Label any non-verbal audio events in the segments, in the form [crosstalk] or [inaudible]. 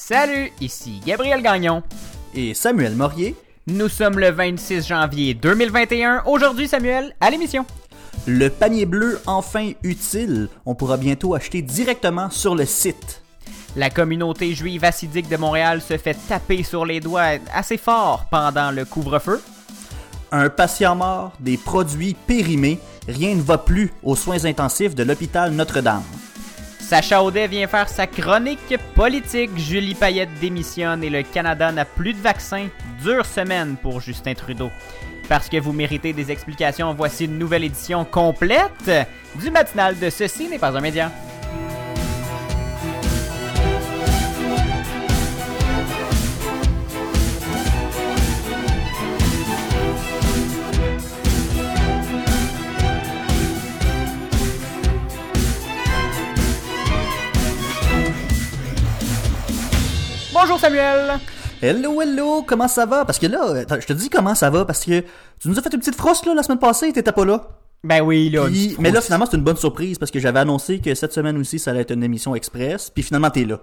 Salut, ici Gabriel Gagnon. Et Samuel Morier. Nous sommes le 26 janvier 2021. Aujourd'hui, Samuel, à l'émission. Le panier bleu enfin utile. On pourra bientôt acheter directement sur le site. La communauté juive assidique de Montréal se fait taper sur les doigts assez fort pendant le couvre-feu. Un patient mort, des produits périmés, rien ne va plus aux soins intensifs de l'hôpital Notre-Dame. Sacha Audet vient faire sa chronique politique. Julie Payette démissionne et le Canada n'a plus de vaccins. Dure semaine pour Justin Trudeau. Parce que vous méritez des explications, voici une nouvelle édition complète du matinal de Ceci n'est pas un média. Bonjour Samuel! Hello, hello, comment ça va? Parce que là, attends, je te dis comment ça va parce que tu nous as fait une petite frosse là, la semaine passée, t'étais pas là. Ben oui, là. Puis- mais là, finalement, c'est une bonne surprise parce que j'avais annoncé que cette semaine aussi, ça allait être une émission express. Puis finalement, t'es là.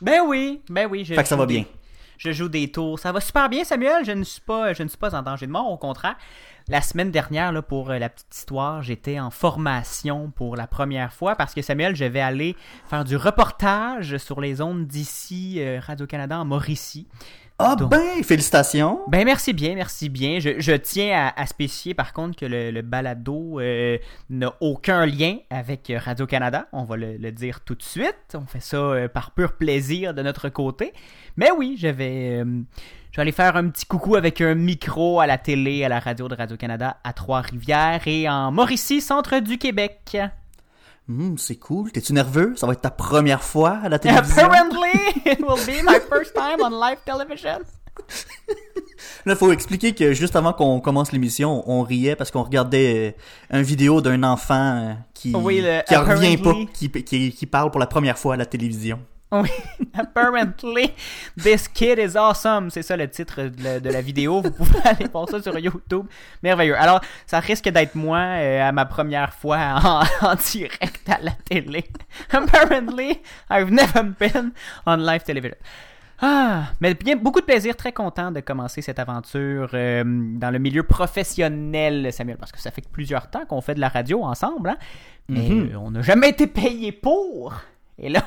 Ben oui, ben oui. je Fait que ça joue va des- bien. Je joue des tours. Ça va super bien, Samuel. Je ne suis pas, je ne suis pas en danger de mort. Au contraire, la semaine dernière, là, pour euh, la petite histoire, j'étais en formation pour la première fois parce que Samuel, je vais aller faire du reportage sur les ondes d'ici euh, Radio-Canada en Mauricie. Ah ben, félicitations. Ben merci bien, merci bien. Je, je tiens à, à spécifier par contre que le, le balado euh, n'a aucun lien avec Radio-Canada. On va le, le dire tout de suite. On fait ça euh, par pur plaisir de notre côté. Mais oui, je vais, euh, je vais aller faire un petit coucou avec un micro à la télé, à la radio de Radio-Canada à Trois-Rivières et en Mauricie, centre du Québec. Hum, c'est cool. T'es-tu nerveux? Ça va être ta première fois à la télévision? Apparently, it will be my [laughs] first time on live television. Là, faut expliquer que juste avant qu'on commence l'émission, on riait parce qu'on regardait euh, une vidéo d'un enfant euh, qui Oui, le qui en revient pas, qui, qui parle pour la première fois à la télévision. Oui, [laughs] apparently, this kid is awesome. C'est ça le titre de la, de la vidéo. Vous pouvez [laughs] aller voir ça sur YouTube. Merveilleux. Alors, ça risque d'être moi euh, à ma première fois en, [laughs] en direct à la télé. Apparently, I've never been on live television. Ah, mais bien, beaucoup de plaisir, très content de commencer cette aventure euh, dans le milieu professionnel, Samuel, parce que ça fait plusieurs temps qu'on fait de la radio ensemble, hein? mais Mhm. euh, on n'a jamais été payé pour. Et là,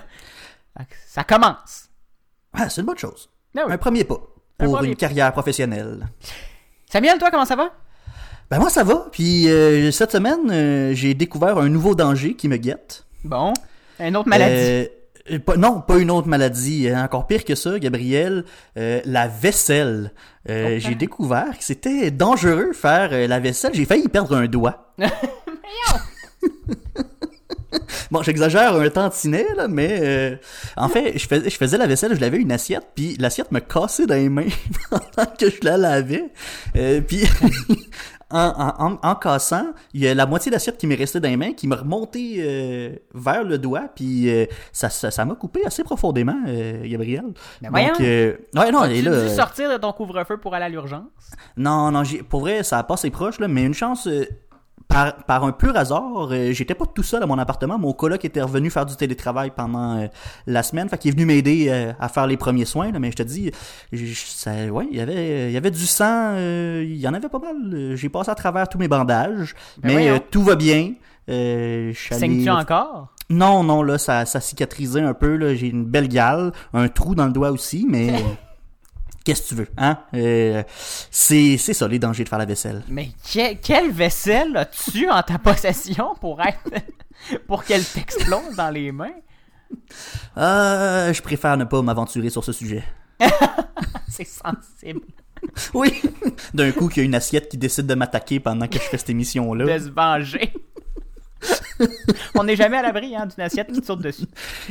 ça commence. Ah, c'est une bonne chose. Ah oui. Un premier pas Un pour premier une carrière professionnelle. Samuel, toi, comment ça va? Ben moi ça va, puis euh, cette semaine euh, j'ai découvert un nouveau danger qui me guette. Bon, une autre maladie. Euh, pas- non, pas une autre maladie. Encore pire que ça, Gabriel. la vaisselle. Oh, j'ai hein. découvert que c'était dangereux faire la vaisselle. J'ai failli perdre un doigt. [laughs] [laughs] Bon, j'exagère un tantinet, là, mais euh, en fait, je faisais, je faisais la vaisselle, je lavais une assiette, puis l'assiette me cassait dans les mains [laughs] pendant que je la lavais. Euh, puis [laughs] en, en, en, cassant, il y a la moitié de l'assiette qui m'est restée dans les mains, qui m'a remonté euh, vers le doigt, puis euh, ça ça ça m'a coupé assez profondément, euh, Gabriel. Ben voyons. Donc, euh, ouais, non, et là, dû euh, sortir de ton couvre-feu pour aller à l'urgence? non, non, j'ai, pour vrai, ça a passé proche, là, mais une chance, euh, par, par un pur hasard, euh, j'étais pas tout seul à mon appartement. Mon coloc était revenu faire du télétravail pendant euh, la semaine, fait qu'il est venu m'aider euh, à faire les premiers soins, là, mais je te dis, ça, ouais, il y avait, il y avait du sang, euh, il y en avait pas mal. J'ai passé à travers tous mes bandages, Ben mais euh, tout va bien. Euh, Saignes-tu encore? Non, non, là, ça, ça cicatrisait un peu, là. J'ai une belle gale, un trou dans le doigt aussi, mais... [laughs] Qu'est-ce que tu veux, hein? Euh, c'est, ça, les dangers de faire la vaisselle. Mais que- quelle vaisselle as-tu en ta possession pour être... [laughs] pour qu'elle t'explose dans les mains? Euh, je préfère ne pas m'aventurer sur ce sujet. [laughs] C'est sensible Oui! D'un coup, qu'il y a une assiette qui décide de m'attaquer pendant que je fais cette émission-là. de se venger. On n'est jamais à l'abri hein, d'une assiette qui te saute dessus.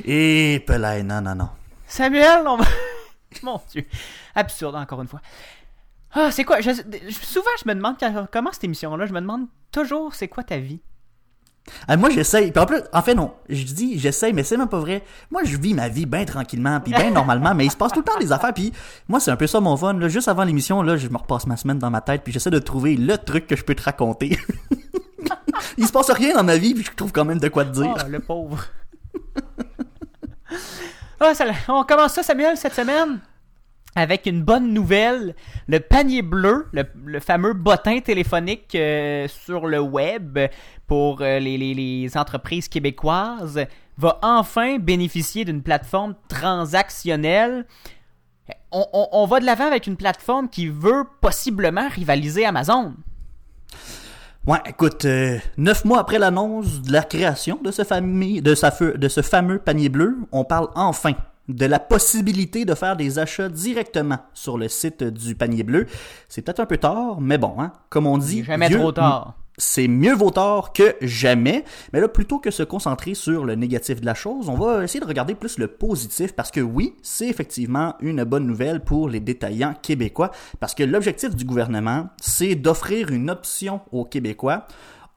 Et pelay, non, non, non. Samuel, on va... [laughs] Mon Dieu. Absurde, encore une fois. Ah, c'est quoi? je- souvent, je me demande quand- comment cette émission-là, je me demande toujours c'est quoi ta vie? Ah, moi, j'essaye. Puis en plus, en fait, non. Je dis j'essaye, mais c'est même pas vrai. Moi, je vis ma vie bien tranquillement, puis bien normalement, mais il se passe tout le temps des affaires. Puis moi, c'est un peu ça mon fun. Là. Juste avant l'émission, là, je me repasse ma semaine dans ma tête, puis j'essaie de trouver le truc que je peux te raconter. [laughs] il se passe rien dans ma vie, puis je trouve quand même de quoi te dire. Oh, le pauvre. [laughs] Ah, on commence ça, Samuel, cette semaine avec une bonne nouvelle. Le panier bleu, le, fameux bottin téléphonique euh, sur le web pour euh, les, entreprises québécoises, va enfin bénéficier d'une plateforme transactionnelle. On, on- on va de l'avant avec une plateforme qui veut possiblement rivaliser Amazon. Ouais, écoute, euh, neuf mois après l'annonce de la création de ce, famille, de, sa feu- de ce fameux panier bleu, on parle enfin de la possibilité de faire des achats directement sur le site du panier bleu. C'est peut-être un peu tard, mais bon, hein, comme on dit, Jamais trop tard. C'est mieux vaut tard que jamais. Mais là, plutôt que se concentrer sur le négatif de la chose, on va essayer de regarder plus le positif parce que oui, c'est effectivement une bonne nouvelle pour les détaillants québécois parce que l'objectif du gouvernement, c'est d'offrir une option aux Québécois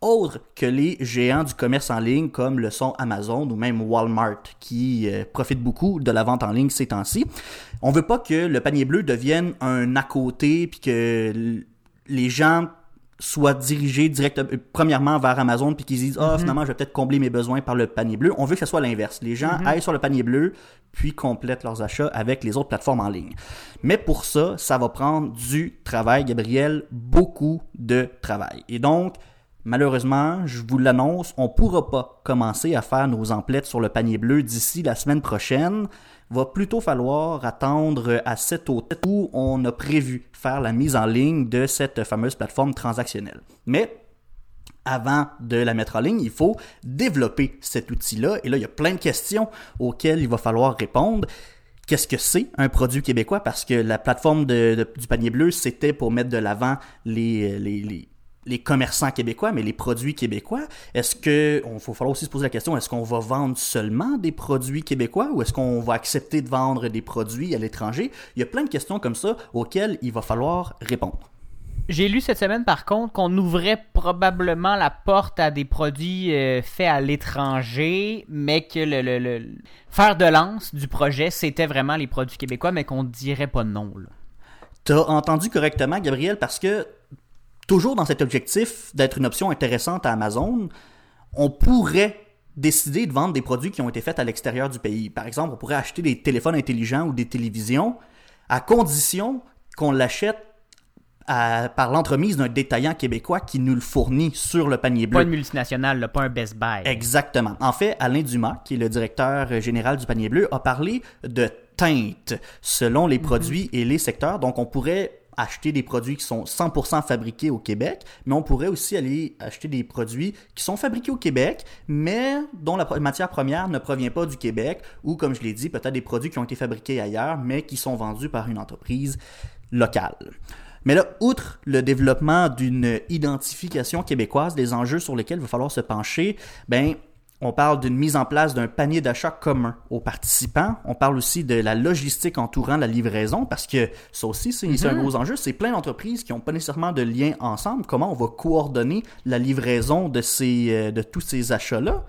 autre que les géants du commerce en ligne comme le sont Amazon ou même Walmart qui euh, profitent beaucoup de la vente en ligne ces temps-ci. On veut pas que le panier bleu devienne un à côté puis que les gens soient dirigés directement premièrement vers Amazon puis qu'ils disent ah finalement je vais peut-être combler mes besoins par le panier bleu. On veut que ce soit l'inverse. Les gens aillent sur le panier bleu puis complètent leurs achats avec les autres plateformes en ligne. Mais pour ça, ça va prendre du travail, Gabriel, beaucoup de travail. Et donc Malheureusement, je vous l'annonce, on pourra pas commencer à faire nos emplettes sur le panier bleu d'ici la semaine prochaine. Va plutôt falloir attendre à cet automne où on a prévu faire la mise en ligne de cette fameuse plateforme transactionnelle. Mais avant de la mettre en ligne, il faut développer cet outil-là. Et là, il y a plein de questions auxquelles il va falloir répondre. Qu'est-ce que c'est un produit québécois? Parce que la plateforme du panier bleu, c'était pour mettre de l'avant les, les commerçants québécois, mais les produits québécois. Est-ce que, on faut falloir aussi se poser la question, est-ce qu'on va vendre seulement des produits québécois ou est-ce qu'on va accepter de vendre des produits à l'étranger? Il y a plein de questions comme ça auxquelles il va falloir répondre. J'ai lu cette semaine, par contre, qu'on ouvrait probablement la porte à des produits euh, faits à l'étranger, mais que le, le, le- fer de lance du projet, c'était vraiment les produits québécois, mais qu'on dirait pas non. là. T'as entendu correctement, Gabriel, parce que toujours dans cet objectif d'être une option intéressante à Amazon, on pourrait décider de vendre des produits qui ont été faits à l'extérieur du pays. Par exemple, on pourrait acheter des téléphones intelligents ou des télévisions à condition qu'on l'achète à- par l'entremise d'un détaillant québécois qui nous le fournit sur le panier bleu. Pas une multinationale, là, pas un Best Buy. Exactement. En fait, Alain Dumas, qui est le directeur général du panier bleu, a parlé de teinte selon les produits et les secteurs. Donc, on pourrait acheter des produits qui sont 100% fabriqués au Québec, mais on pourrait aussi aller acheter des produits qui sont fabriqués au Québec, mais dont la matière première ne provient pas du Québec, ou comme je l'ai dit, peut-être des produits qui ont été fabriqués ailleurs, mais qui sont vendus par une entreprise locale. Mais là, outre le développement d'une identification québécoise, des enjeux sur lesquels il va falloir se pencher, ben, on parle d'une mise en place d'un panier d'achat commun aux participants. On parle aussi de la logistique entourant la livraison, parce que ça aussi, c'est un gros enjeu. C'est plein d'entreprises qui n'ont pas nécessairement de lien ensemble. Comment on va coordonner la livraison de, ces, euh, de tous ces achats-là?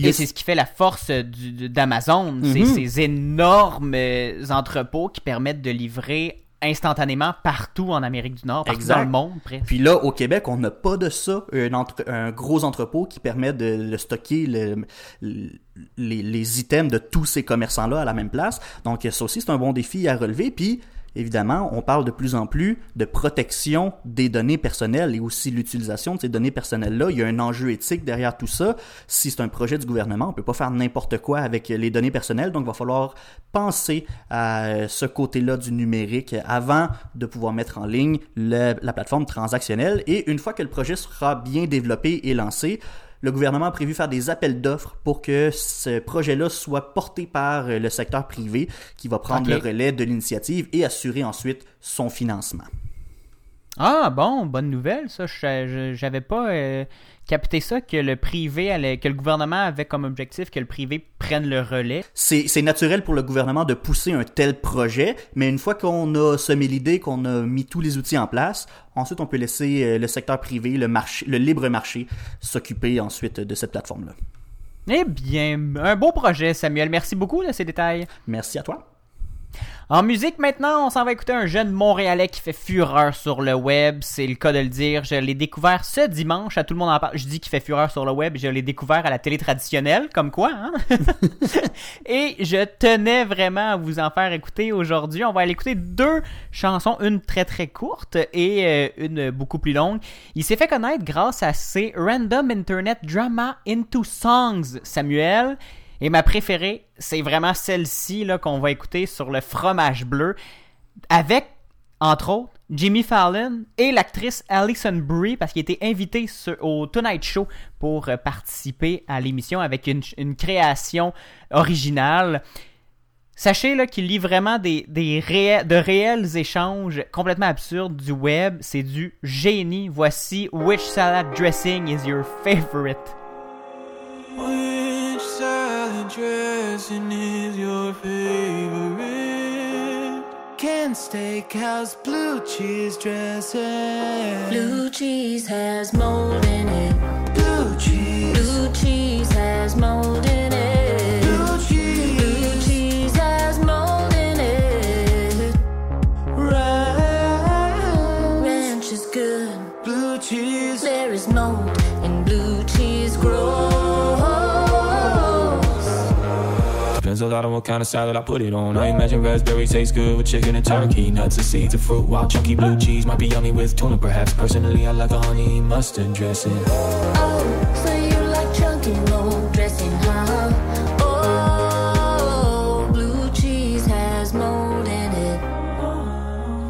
Et c'est ce qui fait la force du- d'Amazon, c'est Mhm. ces énormes euh, entrepôts qui permettent de livrer instantanément partout en Amérique du Nord, partout Exact. dans le monde presque. Puis là, au Québec, on n'a pas de ça, un, entre- un gros entrepôt qui permet de, de stocker le- le- les, les items de tous ces commerçants-là à la même place. Donc ça aussi, c'est un bon défi à relever. Puis évidemment, on parle de plus en plus de protection des données personnelles et aussi l'utilisation de ces données personnelles-là. Il y a un enjeu éthique derrière tout ça. Si c'est un projet du gouvernement, on peut pas faire n'importe quoi avec les données personnelles. Donc il va falloir penser à ce côté-là du numérique avant de pouvoir mettre en ligne la plateforme transactionnelle. Et une fois que le projet sera bien développé et lancé, le gouvernement a prévu faire des appels d'offres pour que ce projet-là soit porté par euh, le secteur privé qui va prendre le relais de l'initiative et assurer ensuite son financement. Ah bon, bonne nouvelle, ça. J'avais pas euh, capté ça que le privé allait, que le gouvernement avait comme objectif que le privé prenne le relais? C'est c'est naturel pour le gouvernement de pousser un tel projet, mais une fois qu'on a semé l'idée, qu'on a mis tous les outils en place, ensuite on peut laisser euh, le secteur privé, le marché, le libre marché s'occuper ensuite de cette plateforme-là. Eh bien, un beau projet, Samuel. Merci beaucoup de ces détails. Merci à toi. En musique maintenant, on s'en va écouter un jeune Montréalais qui fait fureur sur le web, c'est le cas de le dire. Je l'ai découvert ce dimanche, à tout le monde en parle. Je dis qu'il fait fureur sur le web, je l'ai découvert à la télé traditionnelle, comme quoi, hein? [laughs] Et je tenais vraiment à vous en faire écouter aujourd'hui. On va aller écouter deux chansons, une très très courte et euh, une beaucoup plus longue. Il s'est fait connaître grâce à ses Random Internet Drama Into Songs, Samuel. Et ma préférée, c'est vraiment celle-ci qu'on va écouter sur le fromage bleu, avec entre autres Jimmy Fallon et l'actrice Alison Brie parce qu'il était invité au Tonight Show pour euh, participer à l'émission avec une, création originale. Sachez qu'il lit vraiment des, des de réels échanges complètement absurdes du web. C'est du génie. Voici Which Salad Dressing is your favorite? Dressing is your favorite? Can steakhouse blue cheese dressing? Blue cheese has mold in it. Blue cheese. Blue cheese has mold in it. Blue cheese. Blue cheese has mold in it. Ranch. Ranch is good. Blue cheese. There is mold a lot on what kind of salad I put it on. I imagine raspberry tastes good with chicken and turkey. Nuts and seeds of fruit, while chunky blue cheese might be yummy with tuna perhaps. Personally, I like a honey mustard dressing. Oh, so you like chunky mold dressing, huh? Oh, blue cheese has mold in it.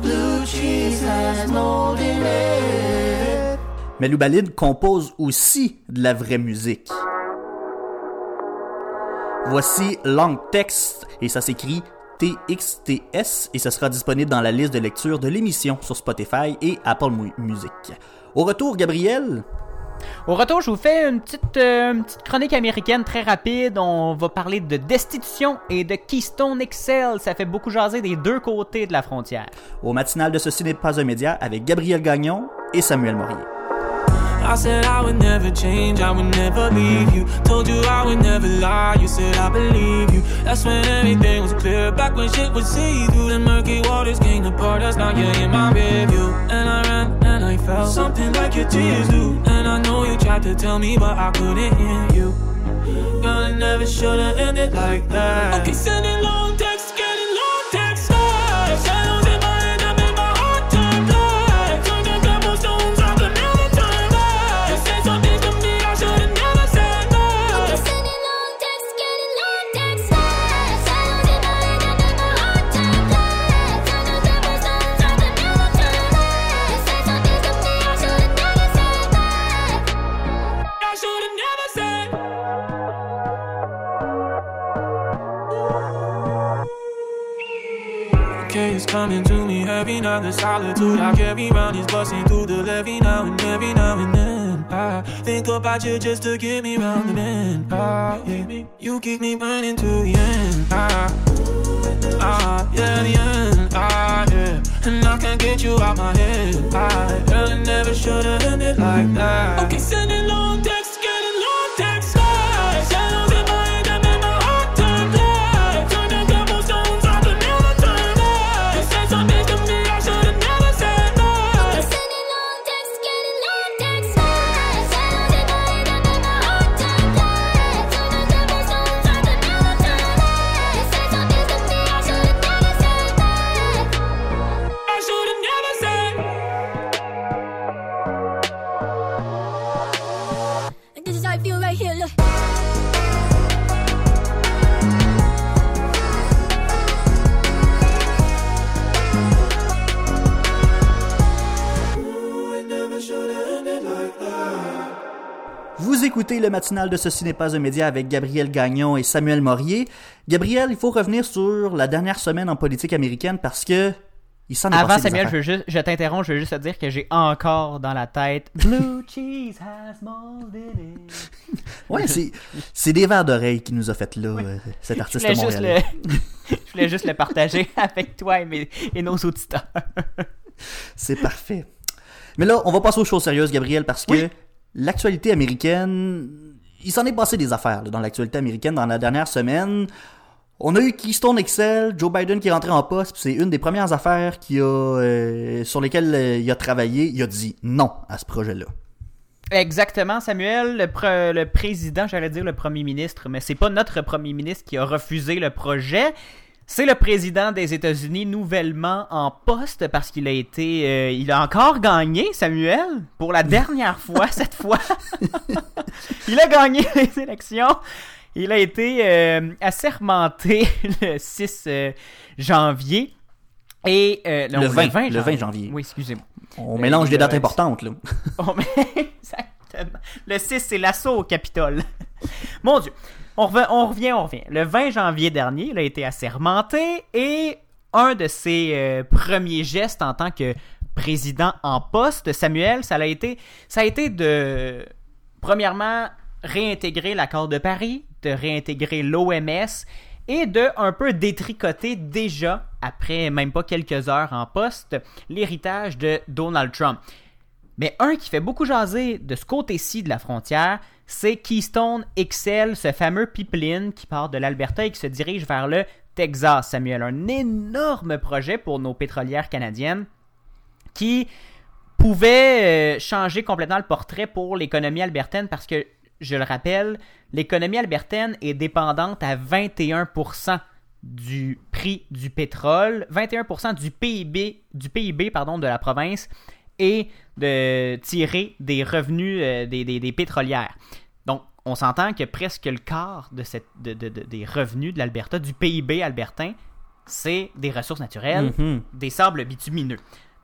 Blue cheese has mold in it. Mais Loubalid compose aussi de la vraie musique. Voici Long Text et ça s'écrit TXTS et ça sera disponible dans la liste de lecture de l'émission sur Spotify et Apple Music. Au retour, Gabriel, au retour, je vous fais une petite, euh, une petite, chronique américaine très rapide. On va parler de destitution et de Keystone Excel. Ça fait beaucoup jaser des deux côtés de la frontière. Au matinal de Ceci n'est pas un média avec Gabriel Gagnon et Samuel Morier. I said I would never change, I would never leave you. Told you I would never lie, you said I believe you. That's when everything was clear, back when shit was see through. The murky waters came apart, that's now you're in my review. And I ran and I felt something like your tears do. And I know you tried to tell me, but I couldn't hear you. Girl, it never should've ended like that. Okay, sending long coming to me heavy now. The solitude I carry round is busting through the levee now and every now and then. I think about you just to get me round the bend. Ah, yeah. You keep me burning to the end. Ah, ah, yeah, the end. Ah, yeah. And I can't get you out my head. I really never should have ended like that. Okay, sending long texts, le matinal de Ceci n'est pas un média avec Gabriel Gagnon et Samuel Morier. Gabriel, il faut revenir sur la dernière semaine en politique américaine parce que il s'en est Avant passé des Samuel, je, veux juste, je t'interromps, je veux juste te dire que j'ai encore dans la tête [laughs] Blue cheese has mold in it. [laughs] Ouais, c'est des verres d'oreille qui nous a fait là euh, cet Je artiste juste montréalais. le... [laughs] je voulais juste le partager avec toi et, mes- et nos auditeurs. C'est parfait. Mais là, on va passer aux choses sérieuses, Gabriel, parce que Oui. L'actualité américaine, il s'en est passé des affaires dans l'actualité américaine dans la dernière semaine. On a eu Keystone Excel, Joe Biden qui est rentré en poste, c'est une des premières affaires qui a, euh, sur lesquelles euh, il a travaillé. Il a dit non à ce projet-là. Exactement, Samuel, le, le président, j'allais dire le premier ministre, mais c'est pas notre premier ministre qui a refusé le projet. C'est le président des États-Unis nouvellement en poste parce qu'il a été, euh, il a encore gagné, Samuel, pour la dernière fois [laughs] cette fois. [laughs] il a gagné [laughs] les élections. Il a été euh, assermenté le 6 euh, janvier et euh, non, Le 20, le 20 janvier. Oui, excusez-moi. On mélange des dates importantes, là. Mais exactement. Le 6, c'est l'assaut au Capitole. Mon Dieu. On, revient, on revient. Le 20 janvier dernier, il a été assermenté et un de ses euh, premiers gestes en tant que président en poste, Samuel, ça a été, ça a été de, premièrement, réintégrer l'accord de Paris, de réintégrer l'OMS et de un peu détricoter déjà, après même pas quelques heures en poste, l'héritage de Donald Trump. Mais un qui fait beaucoup jaser de ce côté-ci de la frontière, c'est Keystone XL, ce fameux pipeline qui part de l'Alberta et qui se dirige vers le Texas, Samuel. Un énorme projet pour nos pétrolières canadiennes qui pouvait euh, changer complètement le portrait pour l'économie albertaine parce que, je le rappelle, l'économie albertaine est dépendante à 21% du prix du pétrole, 21% du PIB, du PIB pardon, de la province et de tirer des revenus euh, des, des- des pétrolières. Donc, on s'entend que presque le quart de cette, de- de- de- des revenus de l'Alberta, du PIB albertain, c'est des ressources naturelles, Mhm. des sables bitumineux.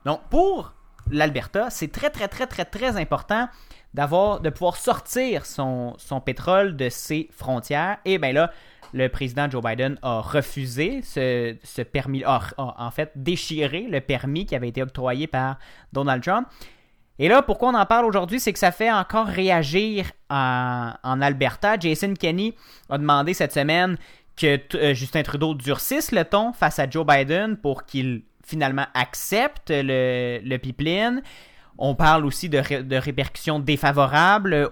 Donc, pour l'Alberta, c'est très, très, très, très, très important d'avoir, de pouvoir sortir son, son pétrole de ses frontières. Et bien là, le président Joe Biden a refusé ce, permis, a, en fait déchiré le permis qui avait été octroyé par Donald Trump. Et là, pourquoi on en parle aujourd'hui, c'est que ça fait encore réagir en, Alberta. Jason Kenney a demandé cette semaine que euh, Justin Trudeau durcisse le ton face à Joe Biden pour qu'il finalement accepte le pipeline. On parle aussi de, ré- de répercussions défavorables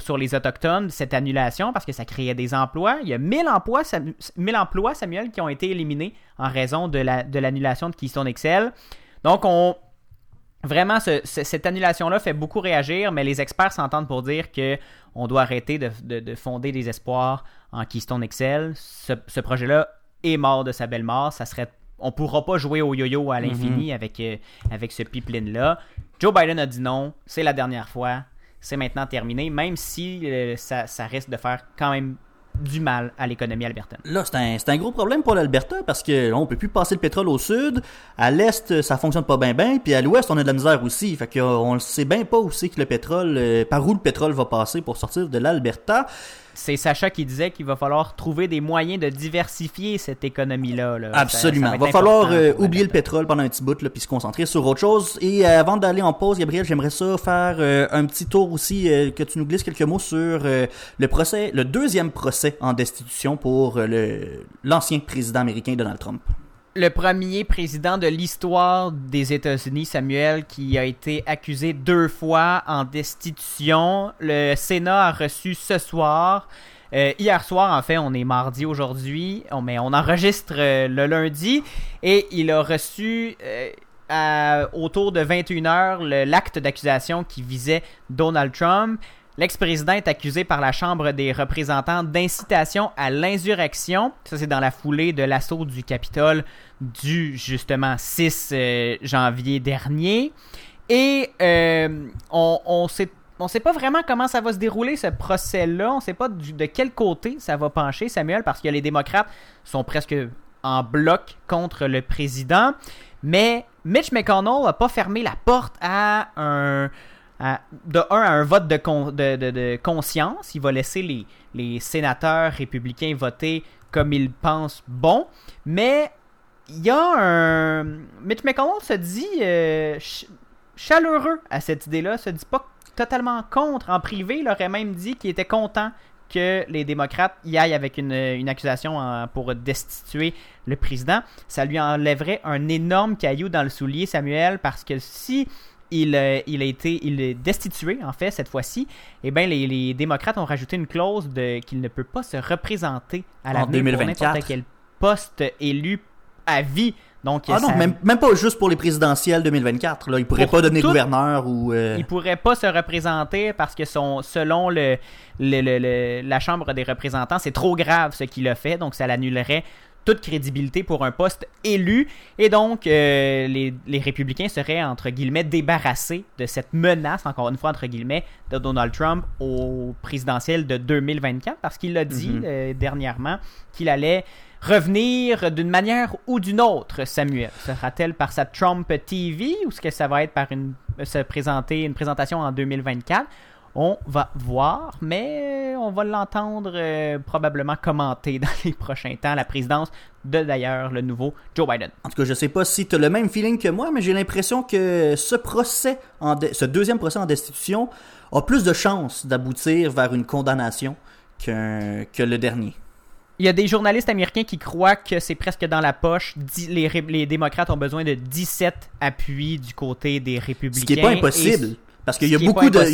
sur les Autochtones, cette annulation, parce que ça créait des emplois. Il y a 1000 emplois, Sam- 1000 emplois Samuel, qui ont été éliminés en raison de la- de l'annulation de, Keystone XL. Donc, on, Vraiment, ce- ce- cette annulation-là fait beaucoup réagir, mais les experts s'entendent pour dire que on doit arrêter de, de- de fonder des espoirs en Keystone XL. Ce, ce projet-là est mort de sa belle mort. Ça serait, on pourra pas jouer au yo-yo à l'infini avec, euh, avec ce pipeline-là. Joe Biden a dit non, c'est la dernière fois, c'est maintenant terminé, même si euh, ça, ça risque de faire quand même du mal à l'économie albertaine. Là, c'est un, c'est un gros problème pour l'Alberta parce que là, on peut plus passer le pétrole au sud. À l'est, ça fonctionne pas bien bien, puis à l'ouest, on a de la misère aussi. Fait que euh, on le sait bien pas où c'est que le pétrole, euh, par où le pétrole va passer pour sortir de l'Alberta. C'est Sacha qui disait qu'il va falloir trouver des moyens de diversifier cette économie-là. là. Absolument. ça va être falloir important euh, oublier le pétrole pendant un petit bout, là, puis se concentrer sur autre chose. Et euh, avant d'aller en pause, Gabriel, j'aimerais ça faire euh, un petit tour aussi, que tu nous glisses quelques mots sur le procès, le deuxième procès en destitution pour le l'ancien président américain Donald Trump. Le premier président de l'histoire des États-Unis, Samuel, qui a été accusé deux fois en destitution. Le Sénat a reçu ce soir. euh, hier soir, en fait, on est mardi aujourd'hui, mais on enregistre euh, le lundi, et il a reçu euh, autour de 21h le- l'acte d'accusation qui visait Donald Trump. L'ex-président est accusé par la Chambre des représentants d'incitation à l'insurrection. Ça, c'est dans la foulée de l'assaut du Capitole du, justement, 6 euh, janvier dernier. Et euh, on, on sait pas vraiment comment ça va se dérouler ce procès-là. On sait pas de quel côté ça va pencher, Samuel, parce que les démocrates sont presque en bloc contre le président. Mais Mitch McConnell n'a pas fermé la porte à un, de un, à un vote de, con- de, de- conscience. Il va laisser les, les sénateurs républicains voter comme ils pensent bon. Mais il y a un. Mitch McConnell se dit euh, ch- chaleureux à cette idée-là, se dit pas totalement contre. En privé, il aurait même dit qu'il était content que les démocrates y aillent avec une, une accusation pour destituer le président. Ça lui enlèverait un énorme caillou dans le soulier, Samuel, parce que si il, euh, il a été il est destitué, en fait, cette fois-ci, eh bien, les, les démocrates ont rajouté une clause de qu'il ne peut pas se représenter à l'avenir pour 2024. n'importe quel poste élu à vie. Donc, Ah non, ça- même, même pas juste pour les présidentielles 2024. Là. Il pourrait Pour pas devenir tout- gouverneur ou... euh, Il pourrait pas se représenter parce que son, selon le, le- le- le- la Chambre des représentants, c'est trop grave ce qu'il a fait, donc ça l'annulerait toute crédibilité pour un poste élu. Et donc, euh, les, les républicains seraient, entre guillemets, débarrassés de cette menace, encore une fois, entre guillemets, de Donald Trump au présidentiel de 2024, parce qu'il a dit Mhm. euh, dernièrement qu'il allait revenir d'une manière ou d'une autre, Samuel. Sera-t-elle par sa Trump TV ou est-ce que ça va être par une, se présenter, une présentation en 2024? On va voir, mais on va l'entendre euh, probablement commenter dans les prochains temps la présidence de d'ailleurs le nouveau Joe Biden. En tout cas, je sais pas si tu as le même feeling que moi, mais j'ai l'impression que ce procès, en dé- ce deuxième procès en destitution, a plus de chances d'aboutir vers une condamnation qu'un- que le dernier. Il y a des journalistes américains qui croient que c'est presque dans la poche. Les, les démocrates ont besoin de 17 appuis du côté des républicains. Ce qui n'est pas impossible. Parce qu'il y, y a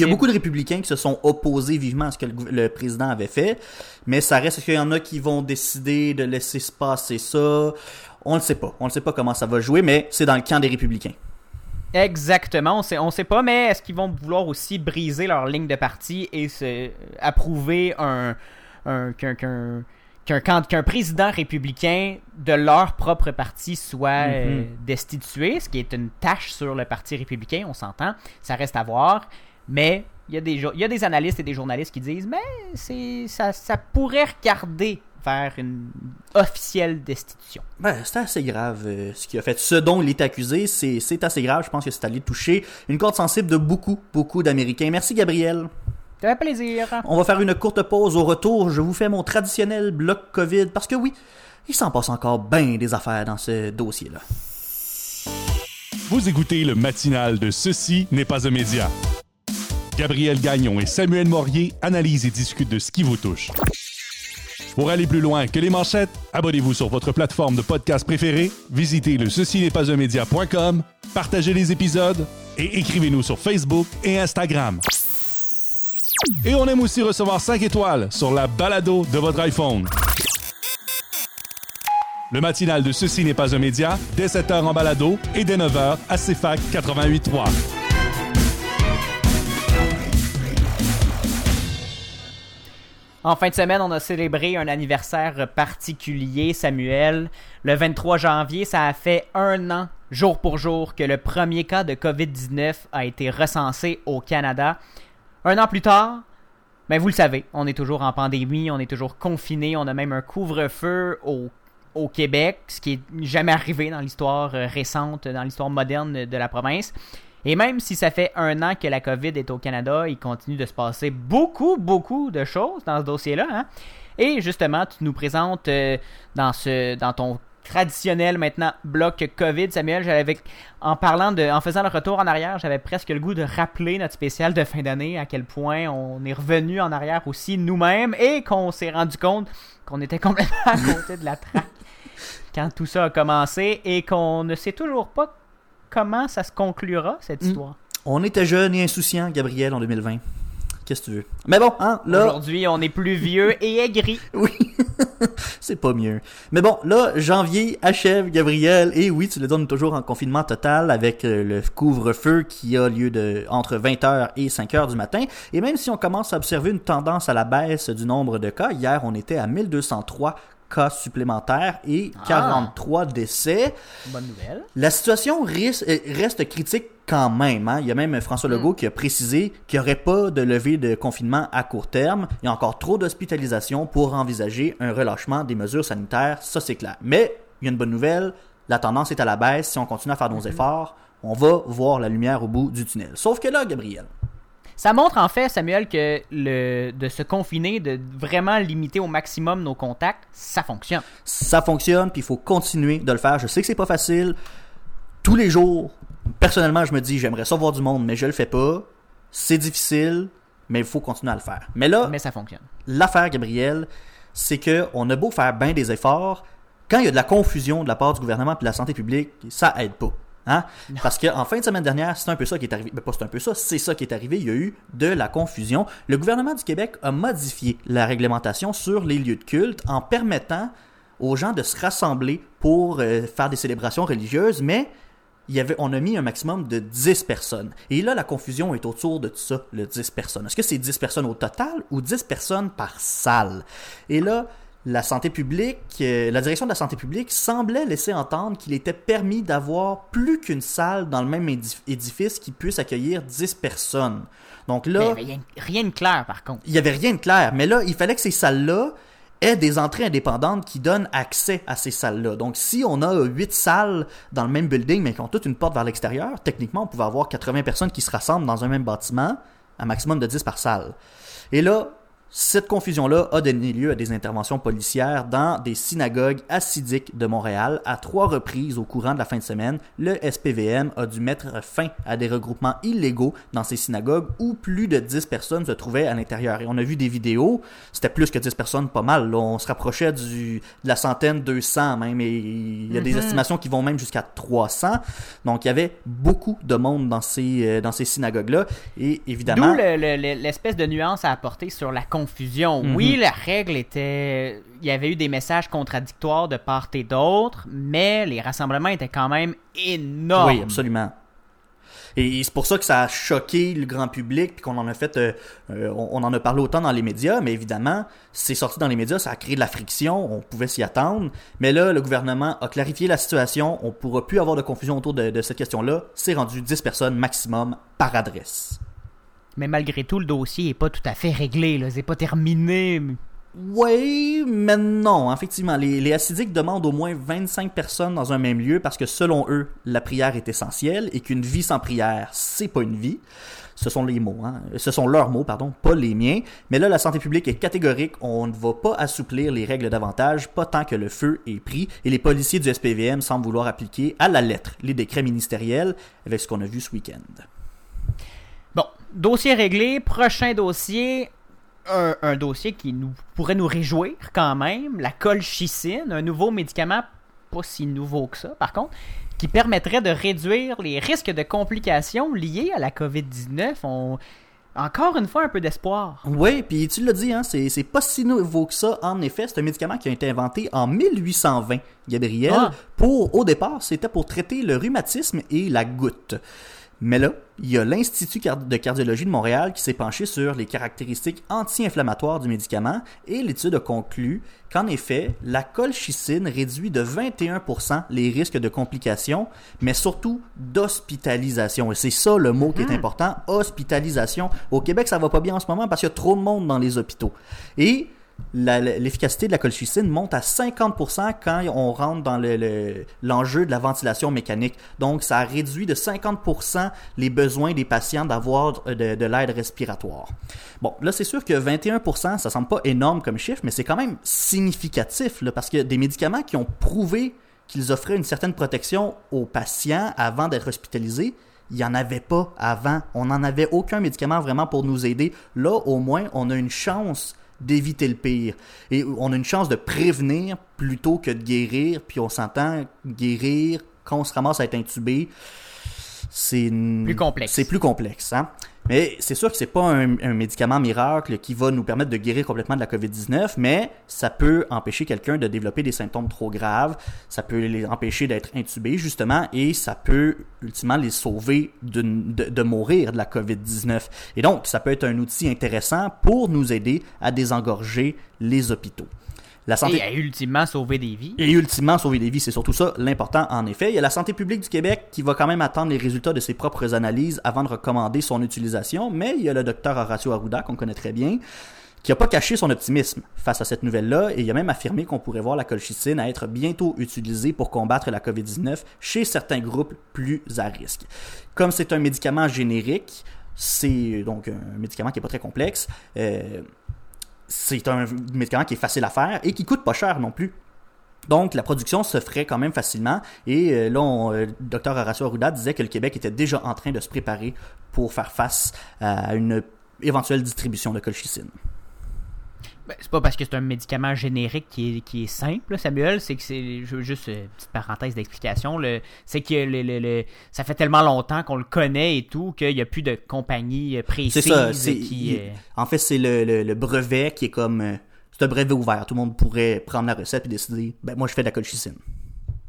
beaucoup de républicains qui se sont opposés vivement à ce que le, le président avait fait. Mais ça reste qu'il y en a qui vont décider de laisser se passer ça. On ne sait pas. On ne sait pas comment ça va jouer, mais c'est dans le camp des républicains. Exactement, on sait, on sait pas, mais est-ce qu'ils vont vouloir aussi briser leur ligne de parti et se, approuver un, un- qu'un, président républicain de leur propre parti soit euh, Mhm. destitué, ce qui est une tâche sur le parti républicain, on s'entend, ça reste à voir, mais il y, a des, jo- il y a des analystes et des journalistes qui disent, mais c'est, ça, ça pourrait regarder vers une officielle destitution. Ben, c'est assez grave euh, ce qu'il a fait. Ce dont il est accusé, c'est c'est assez grave. Je pense que c'est allé toucher une corde sensible de beaucoup, beaucoup d'Américains. Merci, Gabriel. Ça fait plaisir. On va faire une courte pause. Au retour, je vous fais mon traditionnel bloc COVID parce que oui, il s'en passe encore bien des affaires dans ce dossier-là. Vous écoutez le matinal de Ceci n'est pas un média. Gabriel Gagnon et Samuel Morier analysent et discutent de ce qui vous touche. Pour aller plus loin que les manchettes, abonnez-vous sur votre plateforme de podcast préférée, visitez le ceci n'est pas un média.com, partagez les épisodes et écrivez-nous sur Facebook et Instagram. Et on aime aussi recevoir 5 étoiles sur la balado de votre iPhone. Le matinal de Ceci n'est pas un média, dès 7h en balado et dès 9h à CFAC 88.3. En fin de semaine, on a célébré un anniversaire particulier, Samuel. Le 23 janvier, ça a fait un an, jour pour jour, que le premier cas de COVID-19 a été recensé au Canada. Un an plus tard, ben vous le savez, on est toujours en pandémie, on est toujours confiné, on a même un couvre-feu au, au Québec, ce qui est jamais arrivé dans l'histoire euh, récente, dans l'histoire moderne de la province. Et même si ça fait un an que la COVID est au Canada, il continue de se passer beaucoup, beaucoup de choses dans ce dossier-là. hein. Et justement, tu nous présentes euh, dans, ce, dans ton traditionnel maintenant bloc COVID, Samuel, j'avais en parlant de, en faisant le retour en arrière, j'avais presque le goût de rappeler notre spécial de fin d'année, à quel point on est revenu en arrière aussi nous-mêmes et qu'on s'est rendu compte qu'on était complètement [laughs] à côté de la traque quand tout ça a commencé et qu'on ne sait toujours pas comment ça se conclura cette Mm. histoire. On était jeunes et insouciants, Gabriel, en 2020. Qu'est-ce que tu veux? Mais bon, hein, là, Aujourd'hui, on est plus vieux et aigri. [laughs] oui, [laughs] c'est pas mieux. Mais bon, là, janvier achève, Gabriel, et oui, tu le donnes toujours en confinement total avec euh, le couvre-feu qui a lieu de entre 20h et 5h du matin. Et même si on commence à observer une tendance à la baisse du nombre de cas, hier, on était à 1203 cas supplémentaires et Ah. 43 décès. Bonne nouvelle. La situation euh, reste critique quand même. hein. Il y a même François Legault qui a précisé qu'il n'y aurait pas de levée de confinement à court terme. Il y a encore trop d'hospitalisations pour envisager un relâchement des mesures sanitaires. Ça, c'est clair. Mais il y a une bonne nouvelle. La tendance est à la baisse. Si on continue à faire nos efforts, on va voir la lumière au bout du tunnel. Sauf que là, Gabriel, Ça montre en fait, Samuel, que le, de se confiner, de vraiment limiter au maximum nos contacts, ça fonctionne. ça fonctionne, puis il faut continuer de le faire. Je sais que c'est pas facile. Tous les jours, personnellement, je me dis, j'aimerais ça voir du monde, mais je le fais pas. C'est difficile, mais il faut continuer à le faire. Mais là, Mais ça fonctionne. l'affaire, Gabriel, c'est que on a beau faire bien des efforts, quand il y a de la confusion de la part du gouvernement et de la santé publique, ça aide pas. Hein? Parce qu'en fin de semaine dernière, c'est un peu ça qui est arrivé. Ben, pas c'est un peu ça, c'est ça qui est arrivé. Il y a eu de la confusion. Le gouvernement du Québec a modifié la réglementation sur les lieux de culte en permettant aux gens de se rassembler pour euh, faire des célébrations religieuses, mais il y avait, on a mis un maximum de 10 personnes. Et là, la confusion est autour de ça, le 10 personnes. Est-ce que c'est 10 personnes au total ou 10 personnes par salle? Et là, la santé publique, euh, la direction de la santé publique semblait laisser entendre qu'il était permis d'avoir plus qu'une salle dans le même édif- édifice qui puisse accueillir 10 personnes. Donc là, Mais rien, rien de clair, par contre. il y avait rien de clair. Mais là, il fallait que ces salles-là aient des entrées indépendantes qui donnent accès à ces salles-là. Donc, si on a huit salles dans le même building, mais qui ont toutes une porte vers l'extérieur, techniquement, on pouvait avoir 80 personnes qui se rassemblent dans un même bâtiment, un maximum de 10 par salle. Et là, cette confusion-là a donné lieu à des interventions policières dans des synagogues assidiques de Montréal. À trois reprises au courant de la fin de semaine, le SPVM a dû mettre fin à des regroupements illégaux dans ces synagogues où plus de 10 personnes se trouvaient à l'intérieur. Et on a vu des vidéos, c'était plus que 10 personnes, pas mal. là. On se rapprochait du, de la centaine, 200 même. Et il y a des estimations qui vont même jusqu'à 300. Donc il y avait beaucoup de monde dans ces, euh, dans ces synagogues-là. Et évidemment... D'où le- le- le- l'espèce de nuance à apporter sur la confusion. Mhm. Oui, la règle était. Il y avait eu des messages contradictoires de part et d'autre, mais les rassemblements étaient quand même énormes. Oui, absolument. Et c'est pour ça que ça a choqué le grand public, puis qu'on en a fait, euh, euh, on, on en a parlé autant dans les médias, mais évidemment, c'est sorti dans les médias, ça a créé de la friction, on pouvait s'y attendre. Mais là, le gouvernement a clarifié la situation, on pourra plus avoir de confusion autour de, de cette question-là. C'est rendu 10 personnes maximum par adresse. Mais malgré tout, le dossier est pas tout à fait réglé. C'est pas terminé. Oui, mais non. Effectivement, les, les demandent au moins 25 personnes dans un même lieu parce que selon eux, la prière est essentielle et qu'une vie sans prière, c'est pas une vie. Ce sont les mots, hein. Ce sont leurs mots, pardon, pas les miens. Mais là, la santé publique est catégorique. On ne va pas assouplir les règles davantage, pas tant que le feu est pris. Et les policiers du SPVM semblent vouloir appliquer à la lettre les décrets ministériels avec ce qu'on a vu ce week-end. Dossier réglé. Prochain dossier. Un, un dossier qui nous pourrait nous réjouir quand même. La colchicine, un nouveau médicament, pas si nouveau que ça par contre, qui permettrait de réduire les risques de complications liées à la COVID-19. On... Encore une fois, un peu d'espoir. Oui, puis tu l'as dit, hein, c'est, c'est pas si nouveau que ça. En effet, c'est un médicament qui a été inventé en 1820, Gabriel. Ah. Pour, au départ, c'était pour traiter le rhumatisme et la goutte. Mais là, il y a l'Institut de cardiologie de Montréal qui s'est penché sur les caractéristiques anti-inflammatoires du médicament et l'étude a conclu qu'en effet, la colchicine réduit de 21% les risques de complications, mais surtout d'hospitalisation. Et c'est ça le mot qui est important, hospitalisation. Au Québec, ça va pas bien en ce moment parce qu'il y a trop de monde dans les hôpitaux. Et l'efficacité de la colchicine monte à 50% quand on rentre dans le- le- l'enjeu de la ventilation mécanique. Donc, ça réduit de 50% les besoins des patients d'avoir euh, de, de l'aide respiratoire. Bon, là, c'est sûr que 21%, ça semble pas énorme comme chiffre, mais c'est quand même significatif, parce que des médicaments qui ont prouvé qu'ils offraient une certaine protection aux patients avant d'être hospitalisés, il n'y en avait pas avant. On n'en avait aucun médicament vraiment pour nous aider. Là, au moins, on a une chance d'éviter le pire. Et on a une chance de prévenir plutôt que de guérir. Puis on s'entend, guérir, quand on se ramasse à être intubé, c'est Plus complexe. C'est plus complexe, hein. Mais c'est sûr que c'est pas un, médicament miracle qui va nous permettre de guérir complètement de la COVID-19, mais ça peut empêcher quelqu'un de développer des symptômes trop graves, ça peut les empêcher d'être intubés justement, et ça peut ultimement les sauver de, de mourir de la COVID-19. Et donc, ça peut être un outil intéressant pour nous aider à désengorger les hôpitaux. La santé... Et ultimement sauver des vies. Et ultimement sauver des vies, c'est surtout ça l'important en effet. Il y a la santé publique du Québec qui va quand même attendre les résultats de ses propres analyses avant de recommander son utilisation, mais il y a le docteur Horacio Arruda qu'on connaît très bien qui n'a pas caché son optimisme face à cette nouvelle-là et il a même affirmé qu'on pourrait voir la colchicine à être bientôt utilisée pour combattre la COVID-19 chez certains groupes plus à risque. Comme c'est un médicament générique, c'est donc un médicament qui est pas très complexe. euh, c'est un médicament qui est facile à faire et qui coûte pas cher non plus. Donc, la production se ferait quand même facilement. Et euh, là, on, euh, Dr Arruda disait que le Québec était déjà en train de se préparer pour faire face à une éventuelle distribution de colchicine. Ben, c'est pas parce que c'est un médicament générique qui est, qui est simple, Samuel, c'est que c'est juste euh, petite parenthèse d'explication, c'est que le, le- le- ça fait tellement longtemps qu'on le connaît et tout qu'il n'y a plus de compagnie euh, précise C'est ça. qui il- euh, En fait, c'est le, brevet qui est comme c'est un brevet ouvert. Tout le monde pourrait prendre la recette et décider, ben moi je fais de la colchicine.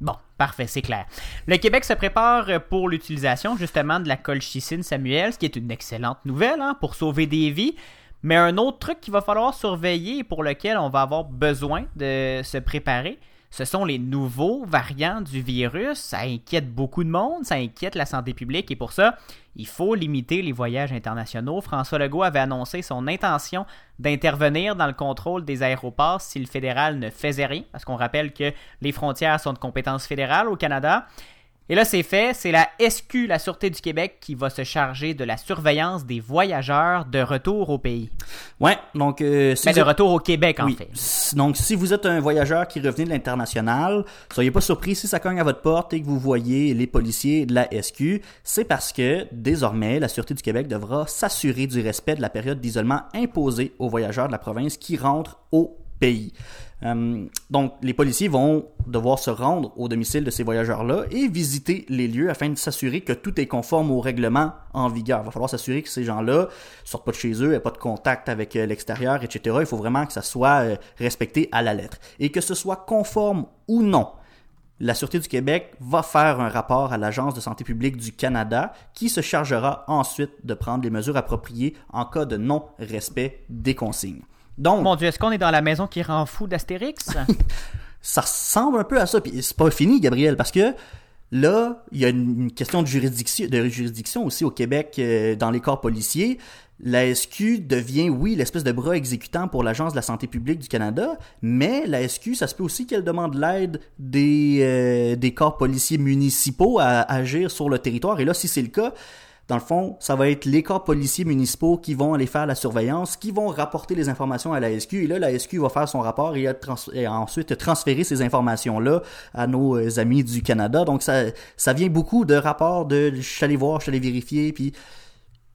Bon, parfait, c'est clair. Le Québec se prépare pour l'utilisation justement de la colchicine Samuel, ce qui est une excellente nouvelle hein, pour sauver des vies. Mais un autre truc qu'il va falloir surveiller et pour lequel on va avoir besoin de se préparer, ce sont les nouveaux variants du virus. Ça inquiète beaucoup de monde, ça inquiète la santé publique et pour ça, il faut limiter les voyages internationaux. François Legault avait annoncé son intention d'intervenir dans le contrôle des aéroports si le fédéral ne faisait rien, parce qu'on rappelle que les frontières sont de compétence fédérale au Canada. Et là, c'est fait, c'est la SQ, la Sûreté du Québec, qui va se charger de la surveillance des voyageurs de retour au pays. Ouais, donc... Euh, si ben, de retour au Québec, en fait. Donc, si vous êtes un voyageur qui revenait de l'international, soyez pas surpris si ça cogne à votre porte et que vous voyez les policiers de la SQ. C'est parce que, désormais, la Sûreté du Québec devra s'assurer du respect de la période d'isolement imposée aux voyageurs de la province qui rentrent au pays. Euh, donc, les policiers vont devoir se rendre au domicile de ces voyageurs-là et visiter les lieux afin de s'assurer que tout est conforme au règlement en vigueur. Il va falloir s'assurer que ces gens-là sortent pas de chez eux, n'aient pas de contact avec euh, l'extérieur, etc. Il faut vraiment que ça soit euh, respecté à la lettre. Et que ce soit conforme ou non. La Sûreté du Québec va faire un rapport à l'Agence de santé publique du Canada qui se chargera ensuite de prendre les mesures appropriées en cas de non-respect des consignes. Donc, Mon Dieu, est-ce qu'on est dans la maison qui rend fou d'Astérix? [laughs] ça ressemble un peu à ça. Puis c'est pas fini, Gabriel, parce que là, il y a une question de juridiction, de juridiction aussi au Québec euh, dans les corps policiers. La SQ devient, oui, l'espèce de bras exécutant pour l'Agence de la santé publique du Canada, mais la SQ, ça se peut aussi qu'elle demande l'aide des, euh, des corps policiers municipaux à agir sur le territoire. Et là, si c'est le cas, dans le fond, ça va être les corps policiers municipaux qui vont aller faire la surveillance, qui vont rapporter les informations à la SQ. Et là, la SQ va faire son rapport et, ensuite transférer ces informations-là à nos euh, amis du Canada. Donc, ça, ça vient beaucoup de rapports de je suis allé voir, je suis allé vérifier, puis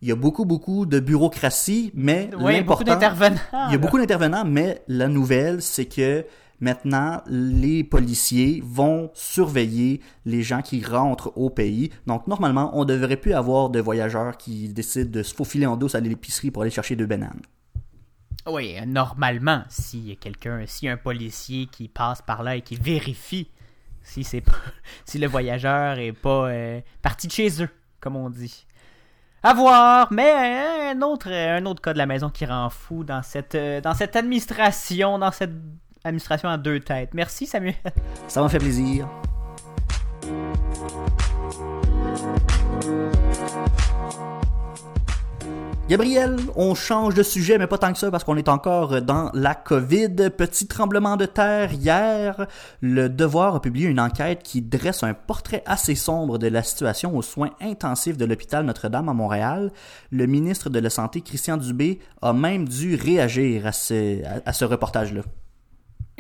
il y a beaucoup, beaucoup de bureaucratie, mais oui, beaucoup d'intervenants. Il y a beaucoup d'intervenants, mais la nouvelle, c'est que Maintenant, les policiers vont surveiller les gens qui rentrent au pays. Donc, normalement, on devrait plus avoir de voyageurs qui décident de se faufiler en douce à l'épicerie pour aller chercher deux bananes. Oui, normalement, a quelqu'un, si un policier qui passe par là et qui vérifie si c'est [laughs] si le voyageur est pas euh, parti de chez eux, comme on dit. À voir, mais un autre, un autre cas de la maison qui rend fou dans cette, euh, dans cette administration, dans cette administration à deux têtes. Merci Samuel. Ça m'a fait plaisir. Gabriel, on change de sujet, mais pas tant que ça parce qu'on est encore dans la COVID. Petit tremblement de terre hier. Le Devoir a publié une enquête qui dresse un portrait assez sombre de la situation aux soins intensifs de l'hôpital Notre-Dame à Montréal. Le ministre de la Santé, Christian Dubé, a même dû réagir à ce, à ce reportage-là.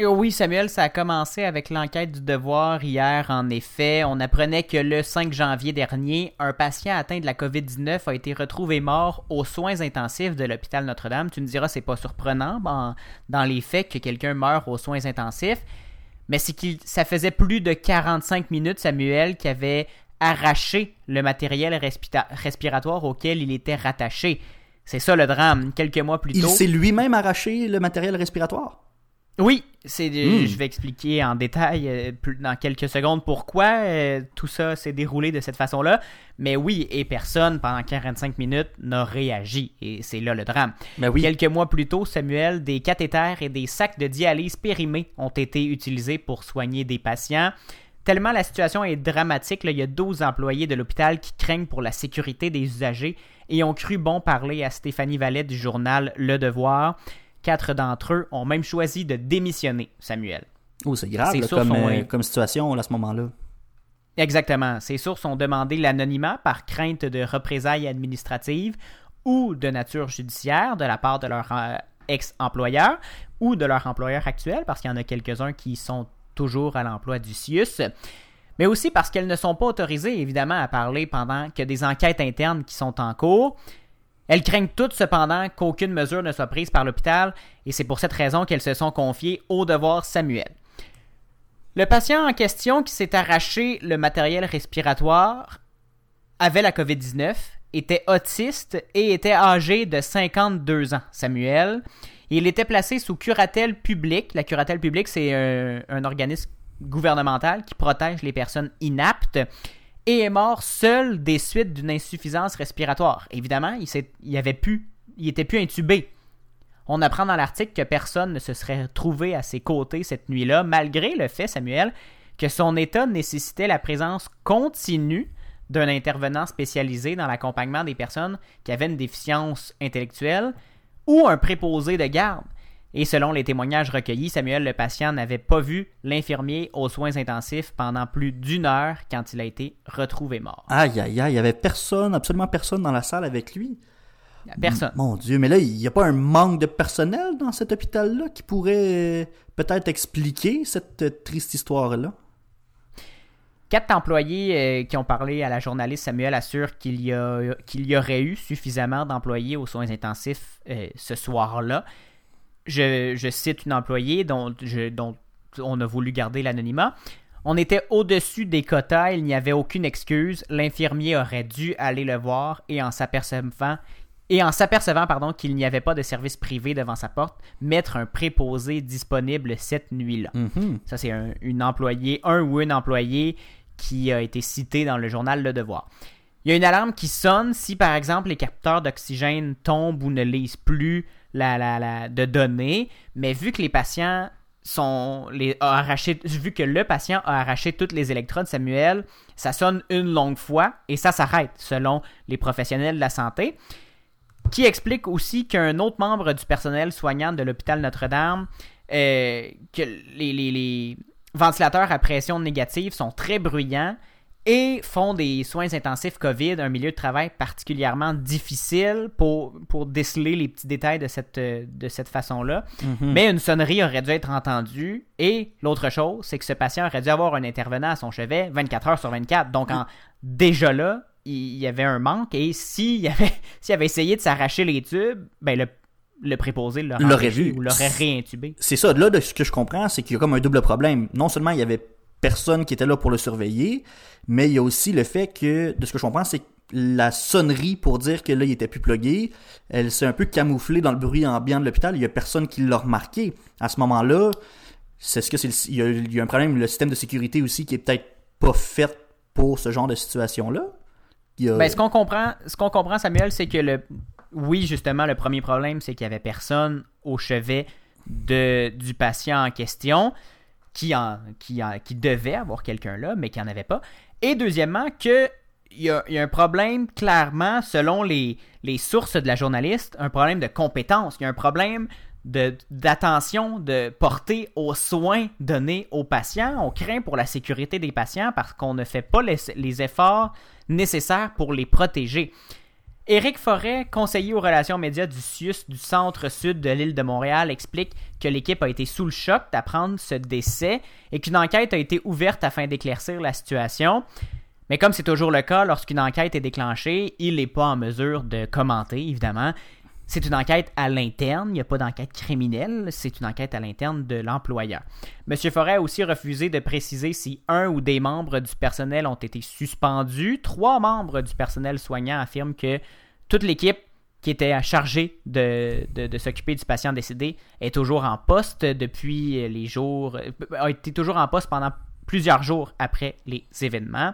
Oui, Samuel, ça a commencé avec l'enquête du devoir hier. En effet, on apprenait que le 5 janvier dernier, un patient atteint de la COVID-19 a été retrouvé mort aux soins intensifs de l'hôpital Notre-Dame. Tu me diras, c'est pas surprenant dans les faits que quelqu'un meurt aux soins intensifs, mais c'est qu'il ça faisait plus de 45 minutes, Samuel, qui avait arraché le matériel respiratoire auquel il était rattaché. C'est ça le drame. Quelques mois plus tôt. Il s'est lui-même arraché le matériel respiratoire? Oui, c'est hmm. je vais expliquer en détail euh, dans quelques secondes pourquoi euh, tout ça s'est déroulé de cette façon-là. Mais oui, et personne pendant 45 minutes n'a réagi. Et c'est là le drame. Ben oui. Quelques mois plus tôt, Samuel, des cathéters et des sacs de dialyse périmés ont été utilisés pour soigner des patients. Tellement la situation est dramatique, il y a 12 employés de l'hôpital qui craignent pour la sécurité des usagers et ont cru bon parler à Stéphanie Vallet du journal Le Devoir. Quatre d'entre eux ont même choisi de démissionner, Samuel. Oh, c'est grave comme, euh, comme, situation à ce moment-là. Exactement. Ces sources ont demandé l'anonymat par crainte de représailles administratives ou de nature judiciaire de la part de leur euh, ex-employeur ou de leur employeur actuel, parce qu'il y en a quelques-uns qui sont toujours à l'emploi du CIUS, mais aussi parce qu'elles ne sont pas autorisées, évidemment, à parler pendant que des enquêtes internes qui sont en cours. Elles craignent toutes cependant qu'aucune mesure ne soit prise par l'hôpital et c'est pour cette raison qu'elles se sont confiées au devoir Samuel. Le patient en question qui s'est arraché le matériel respiratoire avait la COVID-19, était autiste et était âgé de 52 ans, Samuel. Il était placé sous curatelle publique. La curatelle publique, c'est un, un organisme gouvernemental qui protège les personnes inaptes et est mort seul des suites d'une insuffisance respiratoire. Évidemment, il, il avait pu, il était plus intubé. On apprend dans l'article que personne ne se serait trouvé à ses côtés cette nuit-là, malgré le fait, Samuel, que son état nécessitait la présence continue d'un intervenant spécialisé dans l'accompagnement des personnes qui avaient une déficience intellectuelle ou un préposé de garde. Et selon les témoignages recueillis, Samuel le patient n'avait pas vu l'infirmier aux soins intensifs pendant plus d'une heure quand il a été retrouvé mort. Aïe, aïe, aïe, il y avait personne, absolument personne dans la salle avec lui. Personne. Mon Dieu, mais là, il n'y a pas un manque de personnel dans cet hôpital-là qui pourrait euh, peut-être expliquer cette euh, triste histoire-là? Quatre employés euh, qui ont parlé à la journaliste Samuel assurent qu'il y, qu'il y aurait eu suffisamment d'employés aux soins intensifs euh, ce soir-là. Je, je cite une employée dont, je- dont on a voulu garder l'anonymat. On était au-dessus des quotas, il n'y avait aucune excuse. L'infirmier aurait dû aller le voir et en s'apercevant et en s'apercevant pardon qu'il n'y avait pas de service privé devant sa porte, mettre un préposé disponible cette nuit-là. Mhm. Ça, c'est un, une employée, un ou une employée qui a été cité dans le journal Le Devoir. Il y a une alarme qui sonne si, par exemple, les capteurs d'oxygène tombent ou ne lisent plus la, la, la- de données, mais vu que les patients sont les, vu que le patient a arraché toutes les électrodes, Samuel, ça sonne une longue fois et ça s'arrête, selon les professionnels de la santé qui explique aussi qu'un autre membre du personnel soignant de l'hôpital Notre-Dame, euh, que les- les ventilateurs à pression négative sont très bruyants et font des soins intensifs COVID, un milieu de travail particulièrement difficile pour, pour déceler les petits détails de cette, de cette façon-là. Mais une sonnerie aurait dû être entendue. Et l'autre chose, c'est que ce patient aurait dû avoir un intervenant à son chevet 24 heures sur 24. Donc, en, déjà là, il y avait un manque. Et s'il avait, [laughs] s'il avait essayé de s'arracher les tubes, ben le, le préposé l'aurait vu. ou l'aurait réintubé. C'est ça, là, de ce que je comprends, c'est qu'il y a comme un double problème. Non seulement il y avait personne qui était là pour le surveiller, mais il y a aussi le fait que, de ce que je comprends, c'est que la sonnerie pour dire que là, il était plus plugué, elle s'est un peu camouflée dans le bruit ambiant de l'hôpital. Il y a personne qui l'a remarqué. À ce moment-là, c'est ce que c'est il, y a, un problème, le système de sécurité aussi qui est peut-être pas fait pour ce genre de situation-là. A- Ben, ce qu'on comprend, ce qu'on comprend, Samuel, c'est que le, oui, justement, le premier problème, c'est qu'il y avait personne au chevet de, du patient en question qui, devait avoir quelqu'un là, mais qui n'en avait pas. Et deuxièmement, que il y, a, un problème clairement, selon les, sources de la journaliste, un problème de compétence. Il y a un problème d'attention de portée aux soins donnés aux patients. On craint pour la sécurité des patients parce qu'on ne fait pas les, les efforts nécessaires pour les protéger. Éric Forêt, conseiller aux relations médias du CIUS du centre-sud de l'île de Montréal, explique que l'équipe a été sous le choc d'apprendre ce décès et qu'une enquête a été ouverte afin d'éclaircir la situation. Mais comme c'est toujours le cas, lorsqu'une enquête est déclenchée, il n'est pas en mesure de commenter, évidemment. C'est une enquête à l'interne, il n'y a pas d'enquête criminelle, c'est une enquête à l'interne de l'employeur. Monsieur Forêt a aussi refusé de préciser si un ou des membres du personnel ont été suspendus. Trois membres du personnel soignant affirment que toute l'équipe qui était chargée de, de, de s'occuper du patient décédé est toujours en poste depuis les jours, a été toujours en poste pendant plusieurs jours après les événements.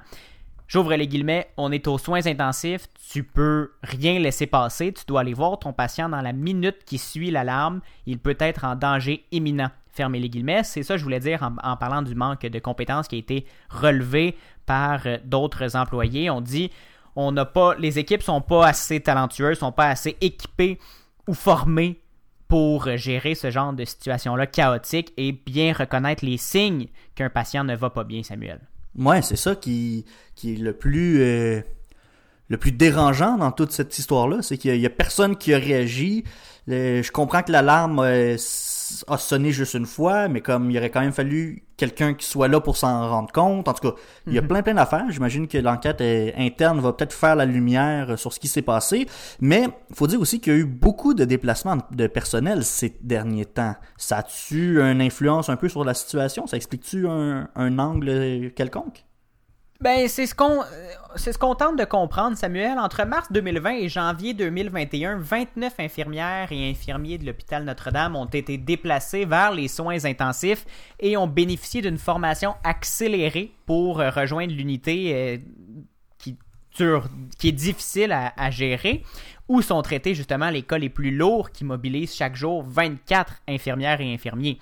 J'ouvre les guillemets, on est aux soins intensifs, tu peux rien laisser passer, tu dois aller voir ton patient dans la minute qui suit l'alarme, il peut être en danger imminent. Fermez les guillemets, c'est ça que je voulais dire en, parlant du manque de compétences qui a été relevé par euh, d'autres employés. On dit, on n'a pas, les équipes sont pas assez talentueuses, sont pas assez équipées ou formées pour gérer ce genre de situation-là chaotique et bien reconnaître les signes qu'un patient ne va pas bien, Samuel. Ouais, c'est ça qui, qui est le plus euh, le plus dérangeant dans toute cette histoire-là, c'est qu'il y, a personne qui a réagi. Je comprends que l'alarme euh, a sonné juste une fois, mais comme il aurait quand même fallu quelqu'un qui soit là pour s'en rendre compte. En tout cas, il y a plein plein d'affaires. J'imagine que l'enquête interne va peut-être faire la lumière sur ce qui s'est passé. Mais il faut dire aussi qu'il y a eu beaucoup de déplacements de personnel ces derniers temps. Ça a-tu une influence un peu sur la situation? Ça explique-tu un, un angle quelconque? Ben, c'est ce qu'on euh, c'est ce qu'on tente de comprendre, Samuel. Entre mars 2020 et janvier 2021, 29 infirmières et infirmiers de l'hôpital Notre-Dame ont été déplacés vers les soins intensifs et ont bénéficié d'une formation accélérée pour euh, rejoindre l'unité euh, qui, est difficile à, à gérer, où sont traités justement les cas les plus lourds qui mobilisent chaque jour 24 infirmières et infirmiers.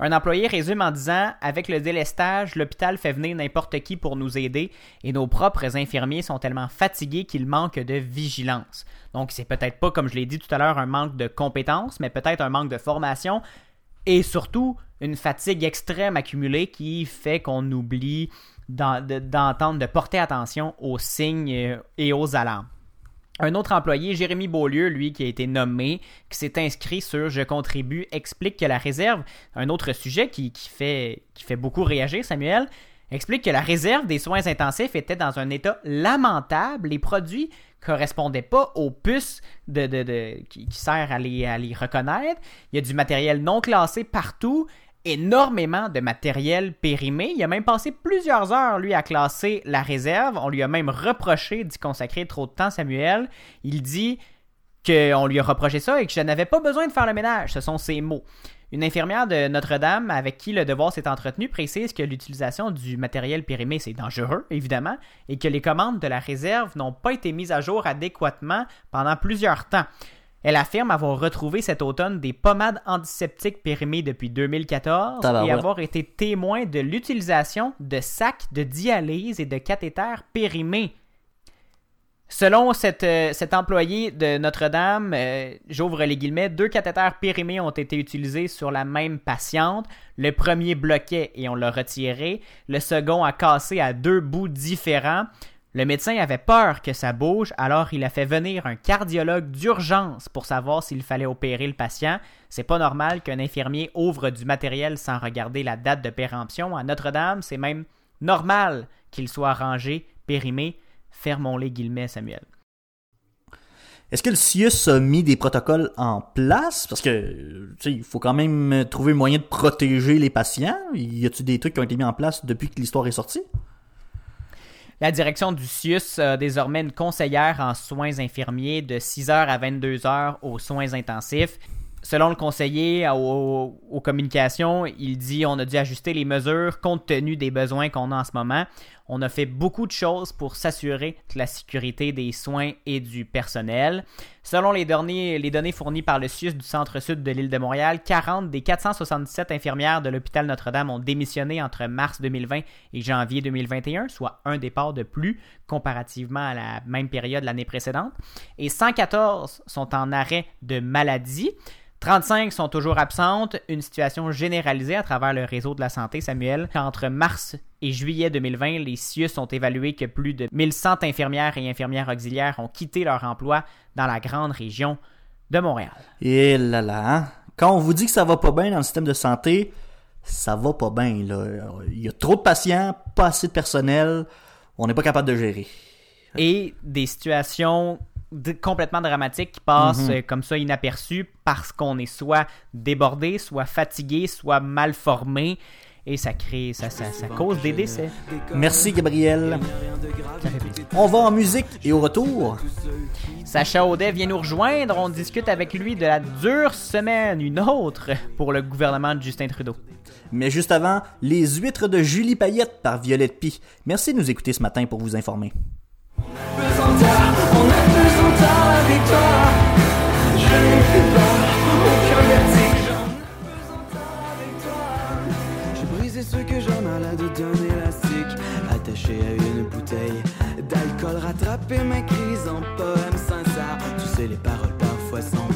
Un employé résume en disant Avec le délestage, l'hôpital fait venir n'importe qui pour nous aider et nos propres infirmiers sont tellement fatigués qu'ils manquent de vigilance. Donc, c'est peut-être pas, comme je l'ai dit tout à l'heure, un manque de compétences, mais peut-être un manque de formation et surtout une fatigue extrême accumulée qui fait qu'on oublie d'en- de- d'entendre, de porter attention aux signes et aux alarmes. Un autre employé, Jérémy Beaulieu, lui, qui a été nommé, qui s'est inscrit sur Je contribue, explique que la réserve, un autre sujet qui, fait, qui fait beaucoup réagir, Samuel, explique que la réserve des soins intensifs était dans un état lamentable. Les produits correspondaient pas aux puces de, qui, qui sert à les, à les reconnaître. Il y a du matériel non classé partout énormément de matériel périmé. Il a même passé plusieurs heures, lui, à classer la réserve. On lui a même reproché d'y consacrer trop de temps, Samuel. Il dit qu'on lui a reproché ça et que je n'avais pas besoin de faire le ménage. Ce sont ses mots. Une infirmière de Notre-Dame avec qui le devoir s'est entretenu précise que l'utilisation du matériel périmé, c'est dangereux, évidemment, et que les commandes de la réserve n'ont pas été mises à jour adéquatement pendant plusieurs temps. Elle affirme avoir retrouvé cet automne des pommades antiseptiques périmées depuis 2014 et avoir été témoin de l'utilisation de sacs de dialyse et de cathéters périmés. Selon cette, euh, cet employé de Notre-Dame, euh, j'ouvre les guillemets, deux cathéters périmés ont été utilisés sur la même patiente. Le premier bloquait et on l'a retiré. Le second a cassé à deux bouts différents. Le médecin avait peur que ça bouge, alors il a fait venir un cardiologue d'urgence pour savoir s'il fallait opérer le patient. C'est pas normal qu'un infirmier ouvre du matériel sans regarder la date de péremption. À Notre-Dame, c'est même normal qu'il soit rangé, périmé. Fermons les guillemets, Samuel. Est-ce que le CIUS a mis des protocoles en place? Parce que, il faut quand même trouver moyen de protéger les patients. Y a-t-il des trucs qui ont été mis en place depuis que l'histoire est sortie? La direction du CIUS a désormais une conseillère en soins infirmiers de 6h à 22h aux soins intensifs. Selon le conseiller aux, communications, il dit on a dû ajuster les mesures compte tenu des besoins qu'on a en ce moment. On a fait beaucoup de choses pour s'assurer de la sécurité des soins et du personnel. Selon les données, fournies par le CIUS du centre-sud de l'île de Montréal, 40 des 477 infirmières de l'hôpital Notre-Dame ont démissionné entre mars 2020 et janvier 2021, soit un départ de plus comparativement à la même période l'année précédente. Et 114 sont en arrêt de maladie. 35 sont toujours absentes, une situation généralisée à travers le réseau de la santé, Samuel. Entre mars et juillet 2020, les CIUS ont évalué que plus de 1100 infirmières et infirmières auxiliaires ont quitté leur emploi dans la grande région de Montréal. Et là là, hein? quand on vous dit que ça va pas bien dans le système de santé, ça va pas bien. Il y a trop de patients, pas assez de personnel, on n'est pas capable de gérer. et des situations complètement dramatiques qui passent euh, comme ça inaperçues parce qu'on est soit débordé, soit fatigué, soit mal formé et ça crée, ça, ça, ça cause des décès. Merci Gabriel. On va en musique et au retour, Sacha Audet vient nous rejoindre, on discute avec lui de la dure semaine, une autre pour le gouvernement de Justin Trudeau. mais juste avant, les huîtres de Julie Payette par Violette Pie. Merci de nous écouter ce matin pour vous informer. J'ai brisé ce que j'en malade d'un élastique Attaché à une bouteille d'alcool Rattrapé ma crise en poème sincère Tu sais les paroles parfois sont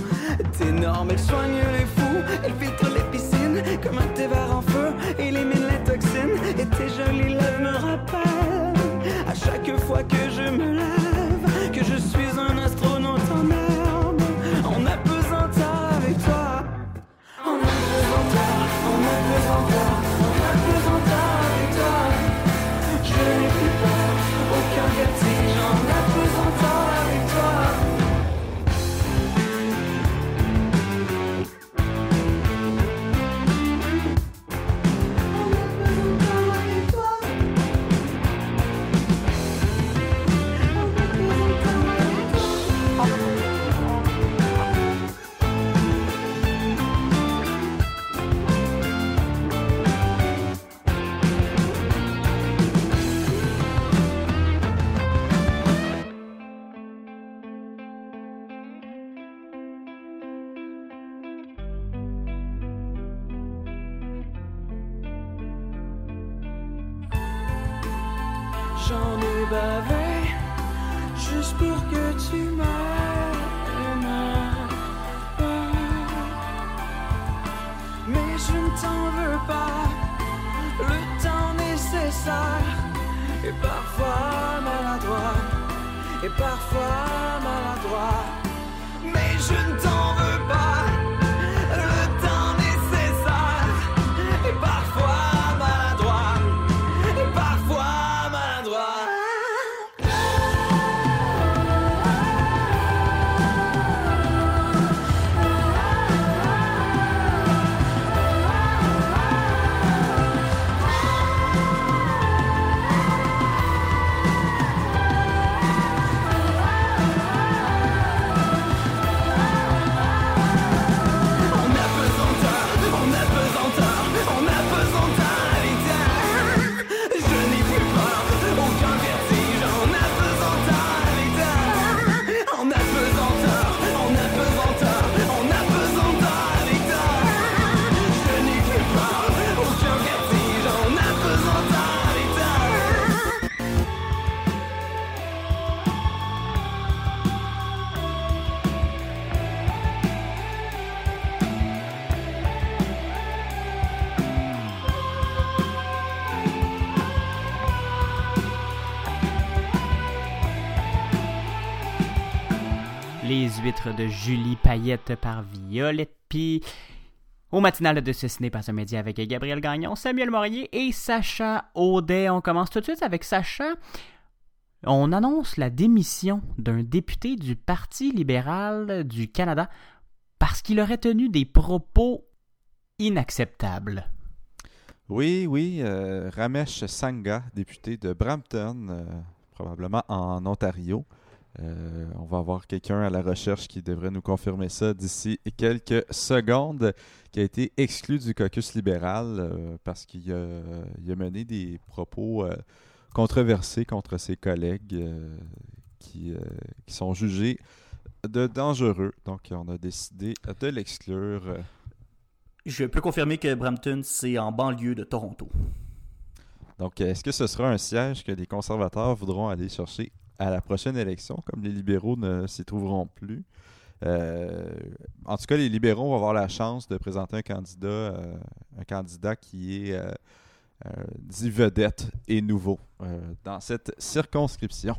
énormes Elles soignent les fous, elles filtrent les piscines Comme un thé en feu, élimine les toxines Et tes jolies De Julie Payette par Violette Pie. Au matinal de ce ciné par un média avec Gabriel Gagnon, Samuel Morier et Sacha Audet. On commence tout de suite avec Sacha. On annonce la démission d'un député du Parti libéral du Canada parce qu'il aurait tenu des propos inacceptables. Oui, oui, euh, Ramesh Sangha, député de Brampton, euh, probablement en Ontario. Euh, on va avoir quelqu'un à la recherche qui devrait nous confirmer ça d'ici quelques secondes, qui a été exclu du caucus libéral euh, parce qu'il a, mené des propos euh, controversés contre ses collègues qui, qui sont jugés de dangereux. Donc, on a décidé de l'exclure. Je peux confirmer que Brampton, c'est en banlieue de Toronto. Donc, est-ce que ce sera un siège que les conservateurs voudront aller chercher à la prochaine élection, comme les libéraux ne s'y trouveront plus? Euh, en tout cas, les libéraux vont avoir la chance de présenter un candidat, euh, un candidat qui est euh, dit vedette et nouveau dans cette circonscription.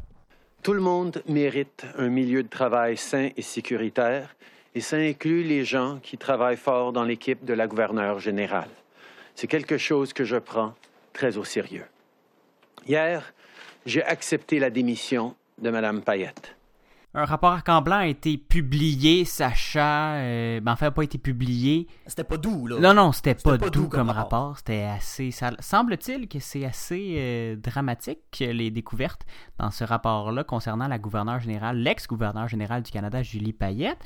Tout le monde mérite un milieu de travail sain et sécuritaire, et ça inclut les gens qui travaillent fort dans l'équipe de la gouverneure générale. C'est quelque chose que je prends très au sérieux. Hier, j'ai accepté la démission de Mme Payette. Un rapport arc-en-blanc a été publié, Sacha. euh, ben, en fait, n'a pas été publié. C'était pas doux, là. Non, non, c'était pas, pas doux doux comme comme rapport. rapport. C'était assez. Ça, semble-t-il que c'est assez euh, dramatique, les découvertes dans ce rapport-là concernant la gouverneure générale, l'ex-gouverneure générale du Canada, Julie Payette.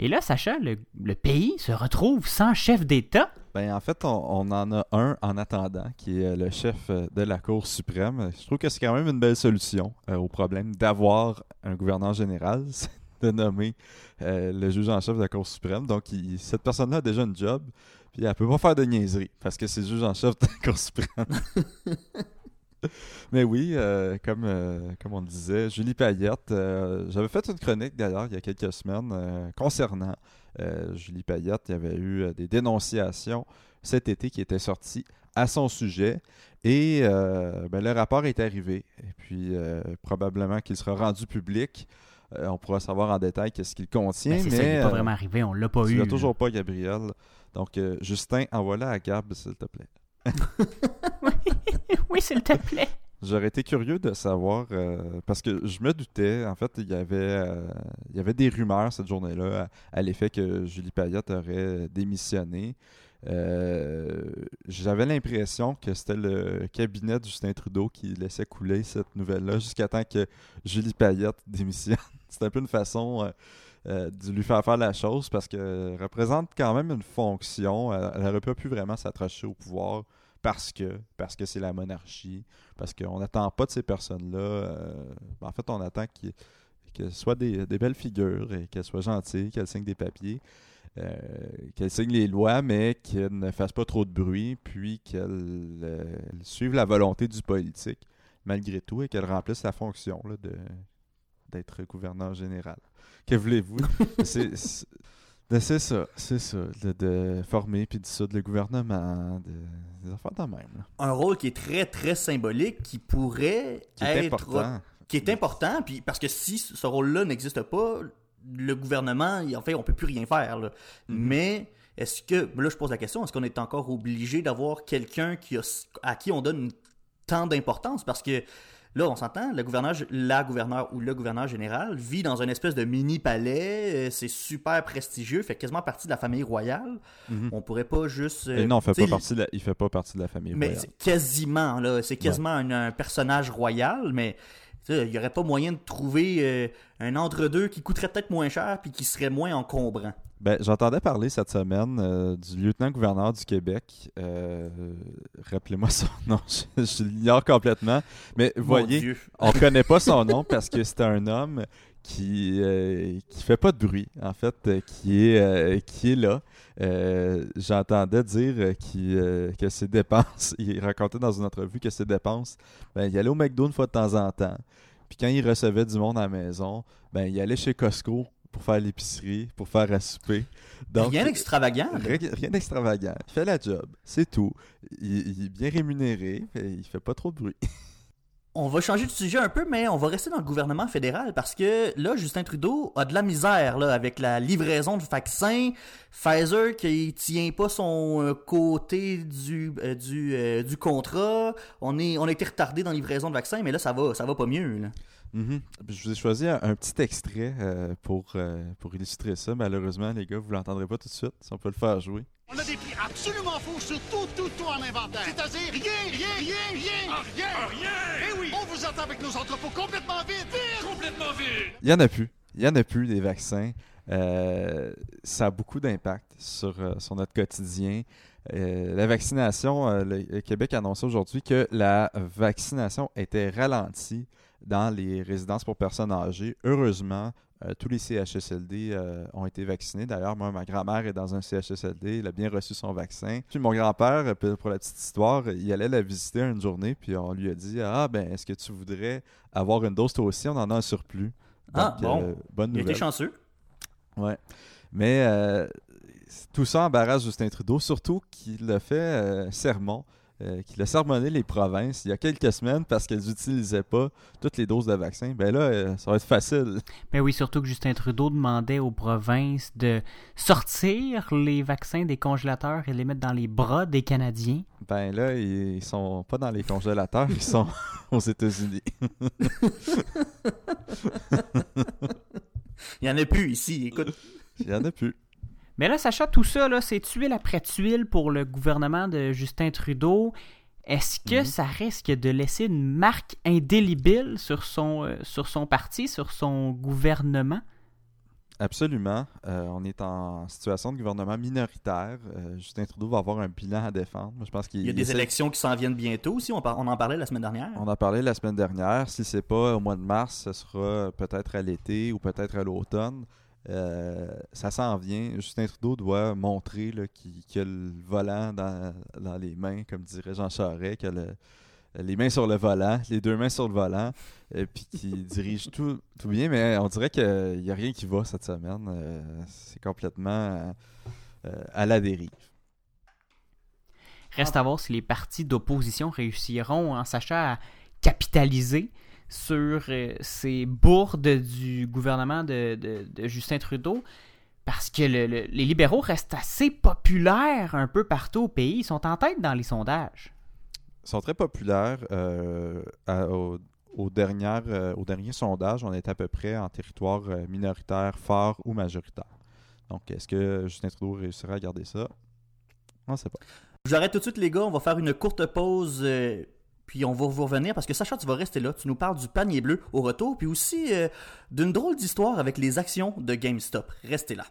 Et là, Sacha, le, le pays se retrouve sans chef d'État. Ben, en fait, on, on en a un en attendant, qui est euh, le chef euh, de la Cour suprême. Je trouve que c'est quand même une belle solution euh, au problème d'avoir un gouverneur général, [laughs] c'est de nommer euh, le juge en chef de la Cour suprême. Donc, il- cette personne-là a déjà une job, puis elle peut pas faire de niaiserie, parce que c'est le juge en chef de la Cour suprême. [laughs] Mais oui, euh, comme, euh, comme on le disait, Julie Payette, euh, j'avais fait une chronique d'ailleurs il y a quelques semaines concernant Julie Payette. Il y avait eu euh, des dénonciations cet été qui étaient sorties à son sujet et euh, ben, le rapport est arrivé. Et puis euh, probablement qu'il sera rendu public. Euh, on pourra savoir en détail qu'est-ce qu'il contient. Ben, c'est mais ça, il n'est pas euh, vraiment arrivé, on l'a pas tu eu. l'as là. toujours pas, Gabriel. Donc, euh, Justin, envoie-la à Gab, s'il te plaît. [laughs] oui, s'il te plaît. J'aurais été curieux de savoir, euh, parce que je me doutais, en fait, il y avait, euh, il y avait des rumeurs cette journée-là à, l'effet que Julie Payette aurait démissionné. Euh, J'avais l'impression que c'était le cabinet de Justin Trudeau qui laissait couler cette nouvelle-là jusqu'à temps que Julie Payette [laughs] démissionne. C'est un peu une façon de lui faire faire la chose parce qu'elle représente quand même une fonction. Elle, elle aurait pas pu vraiment s'attacher au pouvoir parce que parce que c'est la monarchie, parce qu'on n'attend pas de ces personnes-là. euh, en fait, on attend qu'ils qu'elles soient des, des belles figures et qu'elles soient gentilles, qu'elles signent des papiers, euh, qu'elles signent les lois, mais qu'elles ne fassent pas trop de bruit, puis qu'elles euh, suivent la volonté du politique, malgré tout et qu'elle remplisse la fonction là, de d'être gouverneur général. Que voulez-vous? [laughs] c'est- ben, c'est ça, c'est ça, de, de former puis dissoudre le gouvernement, de, des affaires de même. là. Un rôle qui est très, très symbolique, qui pourrait Qui est être... important. Qui est important, puis parce que si ce rôle-là n'existe pas, le gouvernement, en fait, on peut plus rien faire. là. Mhm. Mais est-ce que, là, je pose la question, est-ce qu'on est encore obligé d'avoir quelqu'un qui a, à qui on donne tant d'importance? Parce que là, on s'entend, le gouverneur, la gouverneur ou le gouverneur général vit dans une espèce de mini-palais, euh, c'est super prestigieux, fait quasiment partie de la famille royale. Mhm. On pourrait pas juste... euh, Et non, il fait pas partie de la, il fait pas partie de la famille mais royale. c'est quasiment, là, c'est quasiment un, un personnage royal, mais il n'y aurait pas moyen de trouver euh, un entre-deux qui coûterait peut-être moins cher puis qui serait moins encombrant. Ben, j'entendais parler cette semaine euh, du lieutenant-gouverneur du Québec. Euh, Rappelez-moi [laughs] son nom, je, je l'ignore complètement. Mais Mon voyez, Dieu. on connaît pas son nom parce que c'est un homme qui euh, qui fait pas de bruit en fait euh, qui est euh, qui est là j'entendais dire que ses dépenses [laughs] il racontait dans une entrevue que ses dépenses ben il allait au McDo une fois de temps en temps puis quand il recevait du monde à la maison ben il allait chez Costco pour faire l'épicerie pour faire à souper donc Rien d'extravagant. Rien, d'extravagant. Il fait la job, c'est tout. Il, il est bien rémunéré, et il fait pas trop de bruit. [laughs] On va changer de sujet un peu, mais on va rester dans le gouvernement fédéral parce que là, Justin Trudeau a de la misère là, avec la livraison de vaccins. Pfizer qui tient pas son euh, côté du, euh, du, euh, du contrat. On, est, on a été retardé dans la livraison de vaccins, mais là, ça va, ça va pas mieux. là. Mhm. Je vous ai choisi un, un petit extrait euh, pour, euh, pour illustrer ça. Malheureusement, les gars, vous l'entendrez pas tout de suite. Si on peut le faire jouer. On a des prix absolument faux sur tout, tout, tout en inventaire. C'est-à-dire rien, rien, rien, rien, rien, rien. Eh oui, on vous attend avec nos entrepôts complètement vides. Vide! Complètement vides! Il y en a plus. Il y en a plus des vaccins. Euh, ça a beaucoup d'impact sur, sur notre quotidien. Euh, la vaccination, euh, le, le Québec a annoncé aujourd'hui que la vaccination était ralentie dans les résidences pour personnes âgées. Heureusement, euh, tous les CHSLD euh, ont été vaccinés. D'ailleurs, moi, ma grand-mère est dans un CHSLD. Elle a bien reçu son vaccin. Puis mon grand-père, euh, pour la petite histoire, il allait la visiter une journée. Puis on lui a dit Ah, ben, est-ce que tu voudrais avoir une dose toi aussi? On en a un surplus. Ah, bon. euh, bonne Il nouvelle. été chanceux. Ouais. Mais tout ça embarrasse Justin Trudeau, surtout qu'il a fait sermon, euh, qu'il a sermonné les provinces il y a quelques semaines parce qu'elles n'utilisaient pas toutes les doses de vaccin. Ben là, euh, ça va être facile. Mais oui, surtout que Justin Trudeau demandait aux provinces de sortir les vaccins des congélateurs et les mettre dans les bras des Canadiens. Ben là, ils ils sont pas dans les congélateurs, ils sont [laughs] aux États-Unis. [laughs] Il y en a plus ici. Écoute, Il y en a plus. Mais là, Sacha, tout ça, là, c'est tuile après tuile pour le gouvernement de Justin Trudeau. Est-ce que ça risque de laisser une marque indélébile sur son, euh, sur son parti, sur son gouvernement? Absolument. Euh, on est en situation de gouvernement minoritaire. Euh, Justin Trudeau va avoir un bilan à défendre. Moi, je pense qu'il il y a des essaie- élections qui s'en viennent bientôt aussi. On, par- on en parlait la semaine dernière. On en parlait la semaine dernière. Si c'est pas au mois de mars, ce sera peut-être à l'été ou peut-être à l'automne. Euh, ça s'en vient. Justin Trudeau doit montrer qu'il qu'il a le volant dans, dans les mains, comme dirait Jean Charest, qu'il a le- les mains sur le volant, les deux mains sur le volant, et puis qu'il [laughs] dirige tout, tout bien. Mais on dirait qu'il n'y a rien qui va cette semaine. Euh, c'est complètement euh, à la dérive. Reste à voir si les partis d'opposition réussiront, en sachant à capitaliser sur euh, ces bourdes du gouvernement de, de- de Justin Trudeau. Parce que le- le- les libéraux restent assez populaires un peu partout au pays. Ils sont en tête dans les sondages. sont très populaires. euh, à- au, aux dernières, euh, au dernier sondage, on est à peu près en territoire euh, minoritaire, fort ou majoritaire. Donc, est-ce que Justin Trudeau réussira à garder ça? On ne sait pas. J'arrête tout de suite, les gars. On va faire une courte pause. Puis on va vous revenir parce que Sacha, tu vas rester là. Tu nous parles du panier bleu au retour. Puis aussi euh, d'une drôle d'histoire avec les actions de GameStop. Restez là.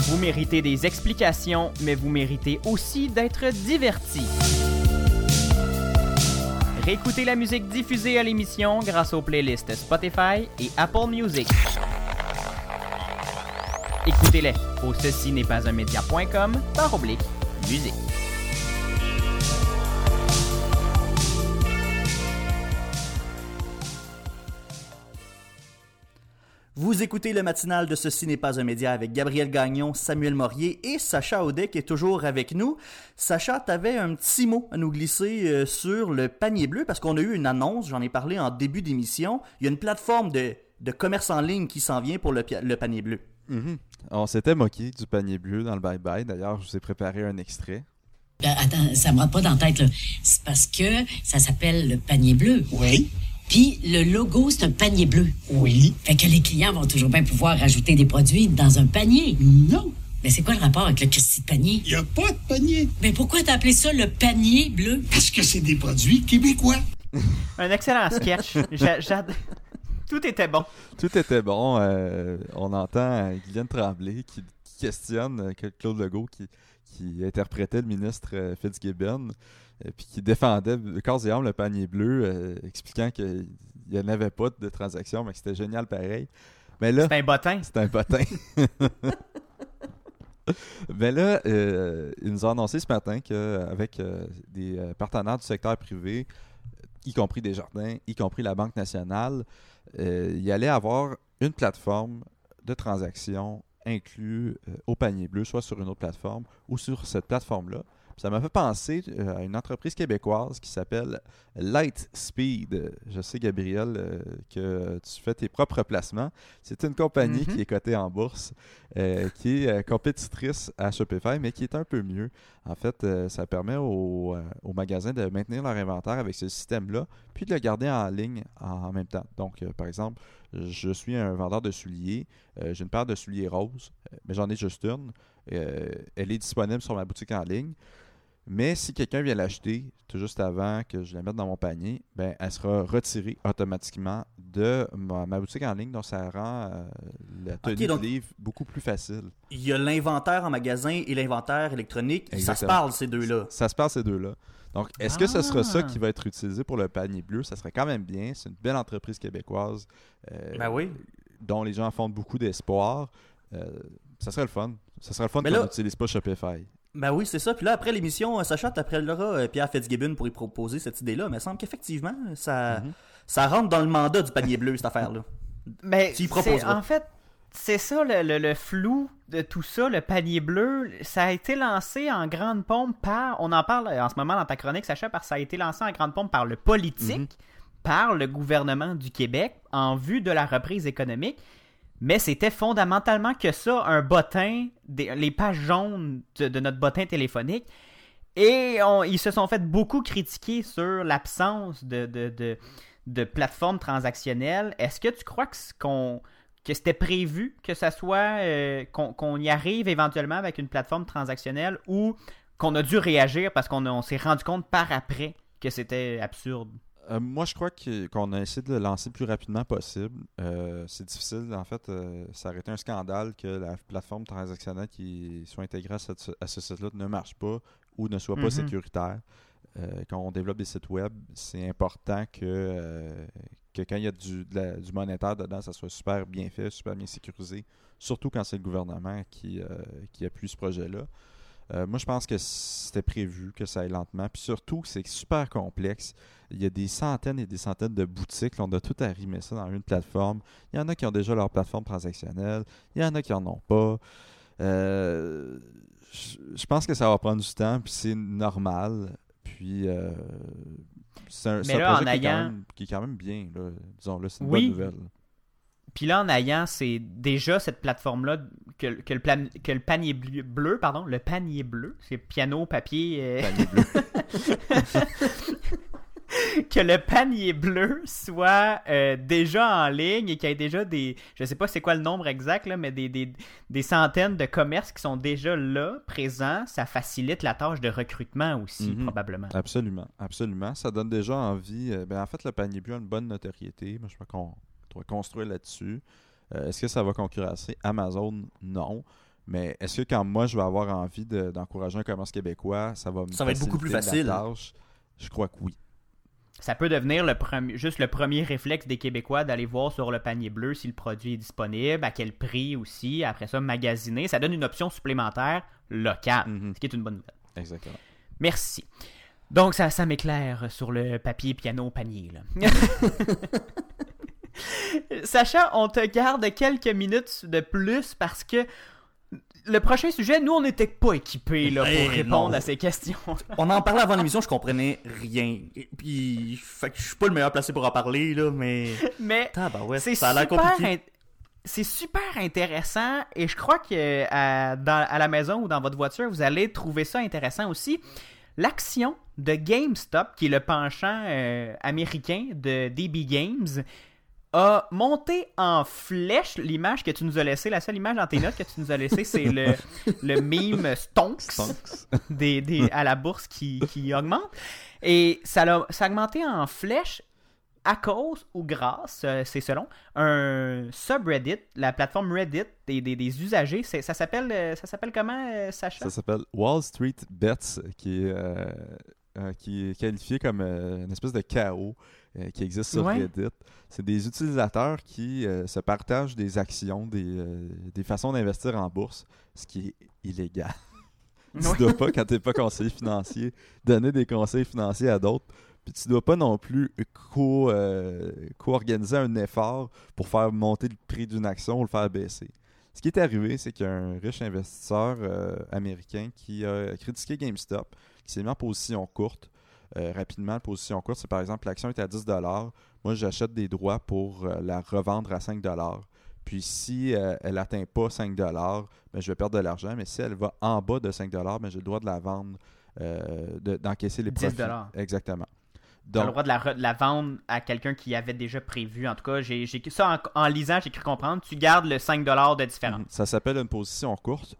Vous méritez des explications, mais vous méritez aussi d'être divertis. Réécoutez la musique diffusée à l'émission grâce aux playlists Spotify et Apple Music. Écoutez-les au ceci n'est pas un média.com par oblique musique. Vous écoutez le matinal de Ceci n'est pas un média avec Gabriel Gagnon, Samuel Morier et Sacha Audet qui est toujours avec nous. Sacha, tu avais un petit mot à nous glisser euh, sur le panier bleu parce qu'on a eu une annonce, j'en ai parlé en début d'émission. Il y a une plateforme de, de commerce en ligne qui s'en vient pour le, le panier bleu. Mhm. On s'était moqué du panier bleu dans le bye-bye. D'ailleurs, je vous ai préparé un extrait. Euh, attends, ça me rentre pas dans la tête. C'est parce que ça s'appelle le panier bleu. Oui. Puis le logo, c'est un panier bleu. Oui. Fait que les clients vont toujours bien pouvoir rajouter des produits dans un panier. Non. Mais c'est quoi le rapport avec le Christy de panier? Il n'y a pas de panier. Mais pourquoi t'as appelé ça le panier bleu? Parce que c'est des produits québécois. [laughs] Un excellent sketch. J'a- j'ad- Tout était bon. Tout était bon. euh, on entend euh, Guylaine Tremblay qui, qui questionne euh, que- Claude Legault qui, qui interprétait le ministre euh, Fitzgibbon euh, puis qui défendait corps et âme le panier bleu, euh, expliquant qu'il n'y en avait pas de transaction, mais que c'était génial pareil. Mais là, C'est un bottin. c'est un bottin. [laughs] Mais là, euh, ils nous ont annoncé ce matin qu'avec des partenaires du secteur privé, y compris des jardins, y compris la Banque nationale, euh, il allait avoir une plateforme de transaction inclus euh, au panier bleu, soit sur une autre plateforme ou sur cette plateforme-là. Ça m'a fait penser euh, à une entreprise québécoise qui s'appelle Lightspeed. Je sais, Gabriel, euh, que tu fais tes propres placements. C'est une compagnie Mhm. qui est cotée en bourse, euh, qui est compétitrice à Shopify, mais qui est un peu mieux. En fait, ça permet aux, aux magasins de maintenir leur inventaire avec ce système-là, puis de le garder en ligne en, même temps. Donc, par exemple, je suis un vendeur de souliers, euh, j'ai une paire de souliers roses, mais j'en ai juste une. Euh, elle est disponible sur ma boutique en ligne. Mais si quelqu'un vient l'acheter tout juste avant que je la mette dans mon panier, ben, elle sera retirée automatiquement de ma, ma boutique en ligne. Donc, ça rend euh, la tenue donc- du livre beaucoup plus facile. Il y a l'inventaire en magasin et l'inventaire électronique. Ça se parle, ces deux-là. Ça se passe ces deux-là. Donc, est-ce que ce sera ça Ah. qui va être utilisé pour le panier bleu? Ça serait quand même bien. C'est une belle entreprise québécoise euh, Ben oui. dont les gens font beaucoup d'espoir. Euh, ça serait le fun. Ça serait le fun qu'on n'utilise pas Shopify. Ben oui, c'est ça. Puis là, après l'émission, euh, Sacha, t'appelleras euh, Pierre Fitzgibbon pour y proposer cette idée-là. Mais il semble qu'effectivement, ça, Mhm. ça rentre dans le mandat du panier bleu, cette affaire-là. Mais Tu y proposeras. en fait, c'est ça le, le- le flou de tout ça, le panier bleu. Ça a été lancé en grande pompe par. On en parle en ce moment dans ta chronique, Sacha, parce que ça a été lancé en grande pompe par le politique, Mhm. par le gouvernement du Québec, en vue de la reprise économique. Mais c'était fondamentalement que ça, un bottin, les pages jaunes de, notre bottin téléphonique. Et ils se sont fait beaucoup critiquer sur l'absence de, de, de, plateforme transactionnelle. Est-ce que tu crois que, c'était prévu que ça soit euh, qu'on, y arrive éventuellement avec une plateforme transactionnelle ou qu'on a dû réagir parce qu'on s'est rendu compte par après que c'était absurde? Euh, moi, je crois qu'on a essayé de le lancer le plus rapidement possible. Euh, c'est difficile. En fait, euh, ça aurait été un scandale que la plateforme transactionnelle qui soit intégrée à, cette- à ce site-là ne marche pas ou ne soit pas Mhm. sécuritaire. Quand on développe des sites web, c'est important que, que quand il y a du, de la- du monétaire dedans, ça soit super bien fait, super bien sécurisé, surtout quand c'est le gouvernement qui, qui appuie ce projet-là. Euh, moi, je pense que c'était prévu que ça aille lentement. Puis surtout, c'est super complexe. Il y a des centaines et des centaines de boutiques. Là, on a tout arrimer ça dans une plateforme. Il y en a qui ont déjà leur plateforme transactionnelle. Il y en a qui en ont pas. Euh, je pense que ça va prendre du temps. Puis c'est normal. Puis euh, c'est un, là, projet qui, est quand même, qui est quand même bien. Là, disons-le, c'est une Oui. bonne nouvelle. Puis là, en ayant, c'est déjà cette plateforme-là que, que, le, plan- que le panier bleu, bleu, pardon, le panier bleu, c'est piano, papier, euh, Panier bleu. [laughs] que le panier bleu soit euh, déjà en ligne et qu'il y ait déjà des, je sais pas c'est quoi le nombre exact, là, mais des, des, des centaines de commerces qui sont déjà là, présents, ça facilite la tâche de recrutement aussi, Mhm. probablement. Absolument, absolument. Ça donne déjà envie. euh, ben, en fait, le panier bleu a une bonne notoriété. Moi, je crois qu'on doit construire là-dessus. Euh, est-ce que ça va concurrencer Amazon? Non. Mais est-ce que quand moi, je vais avoir envie de- d'encourager un commerce québécois, ça va me Ça va être beaucoup plus faciliter la facile. tâche? Je crois que oui. Ça peut devenir le premier, juste le premier réflexe des Québécois d'aller voir sur le panier bleu si le produit est disponible, à quel prix aussi, après ça, magasiner. Ça donne une option supplémentaire locale, Mhm. ce qui est une bonne nouvelle. Exactement. Merci. Donc, ça, ça m'éclaire sur le papier, piano, panier. Là. [laughs] Sacha, on te garde quelques minutes de plus parce que le prochain sujet, nous, on n'était pas équipés là, pour Eh, répondre non. à ces questions. [laughs] On en parlait avant l'émission, je comprenais rien. Et puis, fait que je suis pas le meilleur placé pour en parler, là, mais. Mais Tabarouette, c'est ça a l'air super, compliqué. int- c'est super intéressant et je crois que à, dans- à la maison ou dans votre voiture, vous allez trouver ça intéressant aussi. L'action de GameStop, qui est le penchant euh, américain de DB Games, a monté en flèche l'image que tu nous as laissée. La seule image dans tes notes que tu nous as laissée, c'est le, [laughs] le meme Stonks, Stonks. des, des- à la bourse qui, qui augmente. Et ça a, ça a augmenté en flèche à cause ou grâce, euh, c'est selon, un subreddit, la plateforme Reddit des, des, des usagers. Ça s'appelle euh, ça s'appelle comment, euh, Sacha? Ça s'appelle Wall Street Bets, qui est, euh, qui est qualifié comme euh, une espèce de chaos euh, qui existe sur Ouais. Reddit. C'est des utilisateurs qui euh, se partagent des actions, des, euh, des façons d'investir en bourse, ce qui est illégal. [laughs] tu Ouais. dois pas, quand tu n'es pas conseiller financier, donner des conseils financiers à d'autres. Puis tu dois pas non plus co- co-organiser un effort pour faire monter le prix d'une action ou le faire baisser. Ce qui est arrivé, c'est qu'il y a un riche investisseur euh, américain qui a critiqué GameStop, qui s'est mis en position courte. Euh, rapidement, la position courte, c'est par exemple l'action est à 10 Moi, j'achète des droits pour euh, la revendre à 5 Puis si euh, elle n'atteint pas 5 ben, je vais perdre de l'argent. Mais si elle va en bas de 5 ben, j'ai le droit de la vendre, euh, de- d'encaisser les 10 profits. Exactement. T'as le Donc, droit de la, re- de la vendre à quelqu'un qui avait déjà prévu. En tout cas, j'ai ça en, en lisant, j'ai cru comprendre. Tu gardes le 5$ de différence. Mhm. Ça s'appelle une position courte.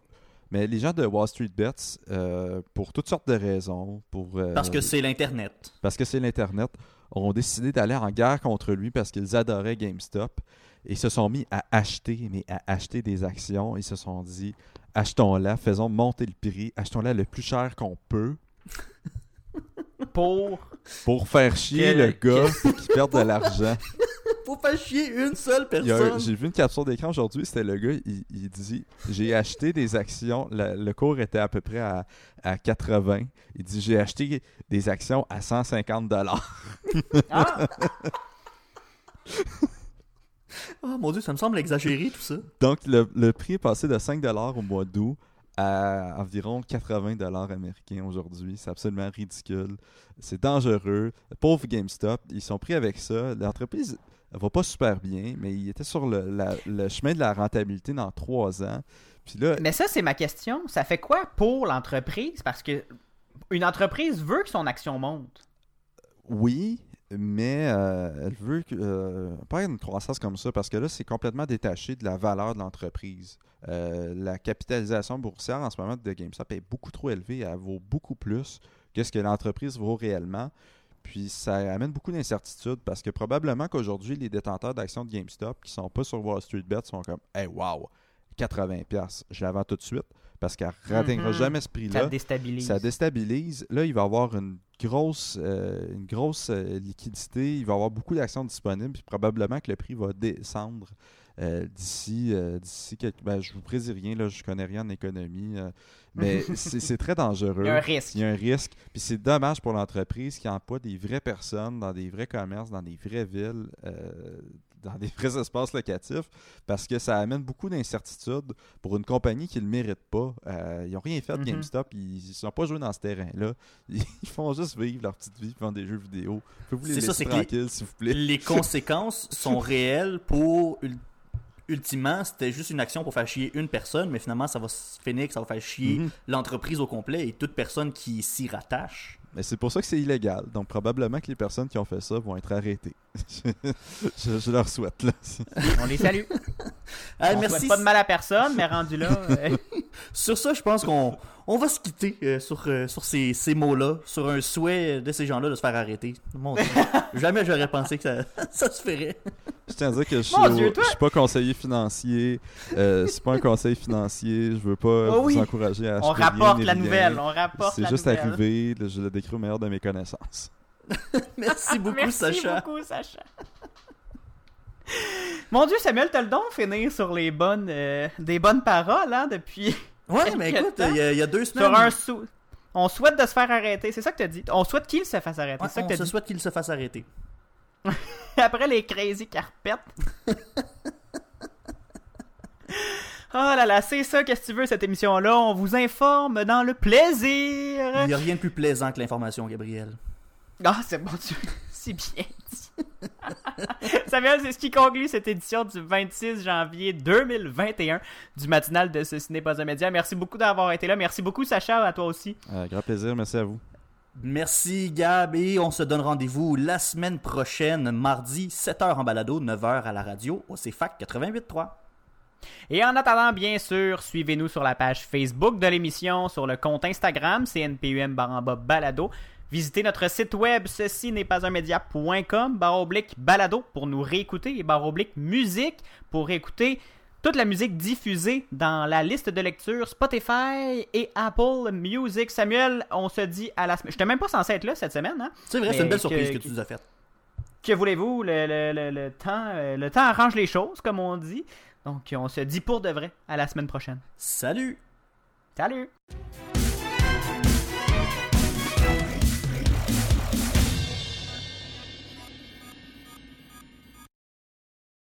Mais les gens de Wall Street Bets, euh, pour toutes sortes de raisons, pour euh, Parce que c'est l'Internet. parce que c'est l'Internet, ont décidé d'aller en guerre contre lui parce qu'ils adoraient GameStop et se sont mis à acheter, mais à acheter des actions. Ils se sont dit, achetons-la, faisons monter le prix, achetons-la le plus cher qu'on peut [laughs] Pour. pour faire chier Que- le gars pour qu'il perde de l'argent. [laughs] Faut pas chier une seule personne. J'ai vu une capture d'écran aujourd'hui, c'était le gars, il, il dit J'ai acheté des actions, la- le cours était à peu près à, à 80. Il dit J'ai acheté des actions à 150 dollars. Ah! Oh [laughs] mon dieu, ça me semble exagéré tout ça. Donc le, le prix est passé de 5 dollars au mois d'août à environ 80 dollars américains aujourd'hui. C'est absolument ridicule. C'est dangereux. Le pauvre GameStop, ils sont pris avec ça. L'entreprise va pas super bien, mais il était sur le, la- le chemin de la rentabilité dans trois ans. Puis là, Mais ça, c'est ma question. Ça fait quoi pour l'entreprise? Parce que une entreprise veut que son action monte. Oui, mais euh, elle veut que, euh, pas une croissance comme ça parce que là, c'est complètement détaché de la valeur de l'entreprise. Euh, la capitalisation boursière en ce moment de GameStop est beaucoup trop élevée. Elle vaut beaucoup plus que ce que l'entreprise vaut réellement. Puis ça amène beaucoup d'incertitudes parce que probablement qu'aujourd'hui, les détenteurs d'actions de GameStop qui sont pas sur Wall Street Bet sont comme Hey, wow, 80$, je la vends tout de suite parce qu'elle n'atteindra Mhm. jamais ce Ça prix-là. te déstabilise. Ça déstabilise. Là, il va y avoir une grosse, euh, une grosse euh, liquidité. Il va y avoir beaucoup d'actions disponibles. Puis probablement que le prix va descendre euh, d'ici. euh, d'ici quelques... ben, je vous prédis rien. Là, je connais rien en économie. euh, mais [laughs] c'est très dangereux. Il y a un risque. Il y a un risque. Puis c'est dommage pour l'entreprise qui emploie des vraies personnes dans des vrais commerces, dans des vraies villes, dans des [laughs] vrais espaces locatifs, parce que ça amène beaucoup d'incertitudes pour une compagnie qui ne le mérite pas. Ils n'ont rien fait de Mhm. GameStop, ils ne sont pas joués dans ce terrain-là. [laughs] Ils font juste vivre leur petite vie, font des jeux vidéo. Les ça, les- tranquilles, s'il vous plaît? Les conséquences sont réelles pour. ul- Ultimement, c'était juste une action pour faire chier une personne, mais finalement, ça va se finir que ça va faire chier Mhm. l'entreprise au complet et toute personne qui s'y rattache. Mais c'est pour ça que c'est illégal. Donc probablement que les personnes qui ont fait ça vont être arrêtées. [laughs] je, je leur souhaite. Là. On les salue. Ah, [laughs] On merci. souhaite pas de mal à personne, mais rendu là. euh, [laughs] Sur ça, je pense qu'on on va se quitter euh, sur, euh, sur ces, ces mots-là, sur un souhait de ces gens-là de se faire arrêter. Mon Dieu. Jamais j'aurais pensé que ça, ça se ferait. Je tiens à dire que je suis, au- Dieu, je suis pas conseiller financier. Euh, c'est pas un conseil financier. Je veux pas Oh oui. vous encourager à acheter on rapporte la rien. nouvelle. On rapporte C'est la juste nouvelle. arrivé. Je le décris au meilleur de mes connaissances. [laughs] Merci beaucoup, Merci Sacha. beaucoup, Sacha. Mon Dieu, Samuel, t'as le don de finir sur les bonnes, euh, des bonnes paroles, hein, depuis. Ouais, mais écoute, il y, a- il y a deux semaines. Sur un sou. On souhaite de se faire arrêter, c'est ça que t'as dit? On souhaite qu'il se fasse arrêter, Ouais, c'est ça que on se dit? souhaite qu'il se fasse arrêter. [laughs] Après les crazy carpettes. [laughs] Oh là là, c'est ça, qu'est-ce que tu veux, cette émission-là? On vous informe dans le plaisir. Il n'y a rien de plus plaisant que l'information, Gabriel. Ah, c'est bon, tu... [laughs] c'est bien dit. Samuel, c'est ce qui conclut cette édition du 26 janvier 2021 du matinal de Ce n'est pas un média. Merci beaucoup d'avoir été là. Merci beaucoup, Sacha, à toi aussi. Euh, grand plaisir, merci à vous. Merci Gab et on se donne rendez-vous la semaine prochaine, mardi, 7h en balado, 9h à la radio au CFAC 88.3. Et en attendant, bien sûr, suivez-nous sur la page Facebook de l'émission, sur le compte Instagram, CNPUM Baramba Balado. Visitez notre site web, ceci n'est pas un média.com, barre balado pour nous réécouter et barre musique pour écouter toute la musique diffusée dans la liste de lecture Spotify et Apple Music. Samuel, on se dit à la semaine. Je n'étais même pas censé être là cette semaine, hein? C'est vrai, c'est une belle que- surprise que, tu nous as faite. Que voulez-vous? Le, le- le- le temps, euh, le temps arrange les choses, comme on dit. Donc, on se dit pour de vrai à la semaine prochaine. Salut! Salut!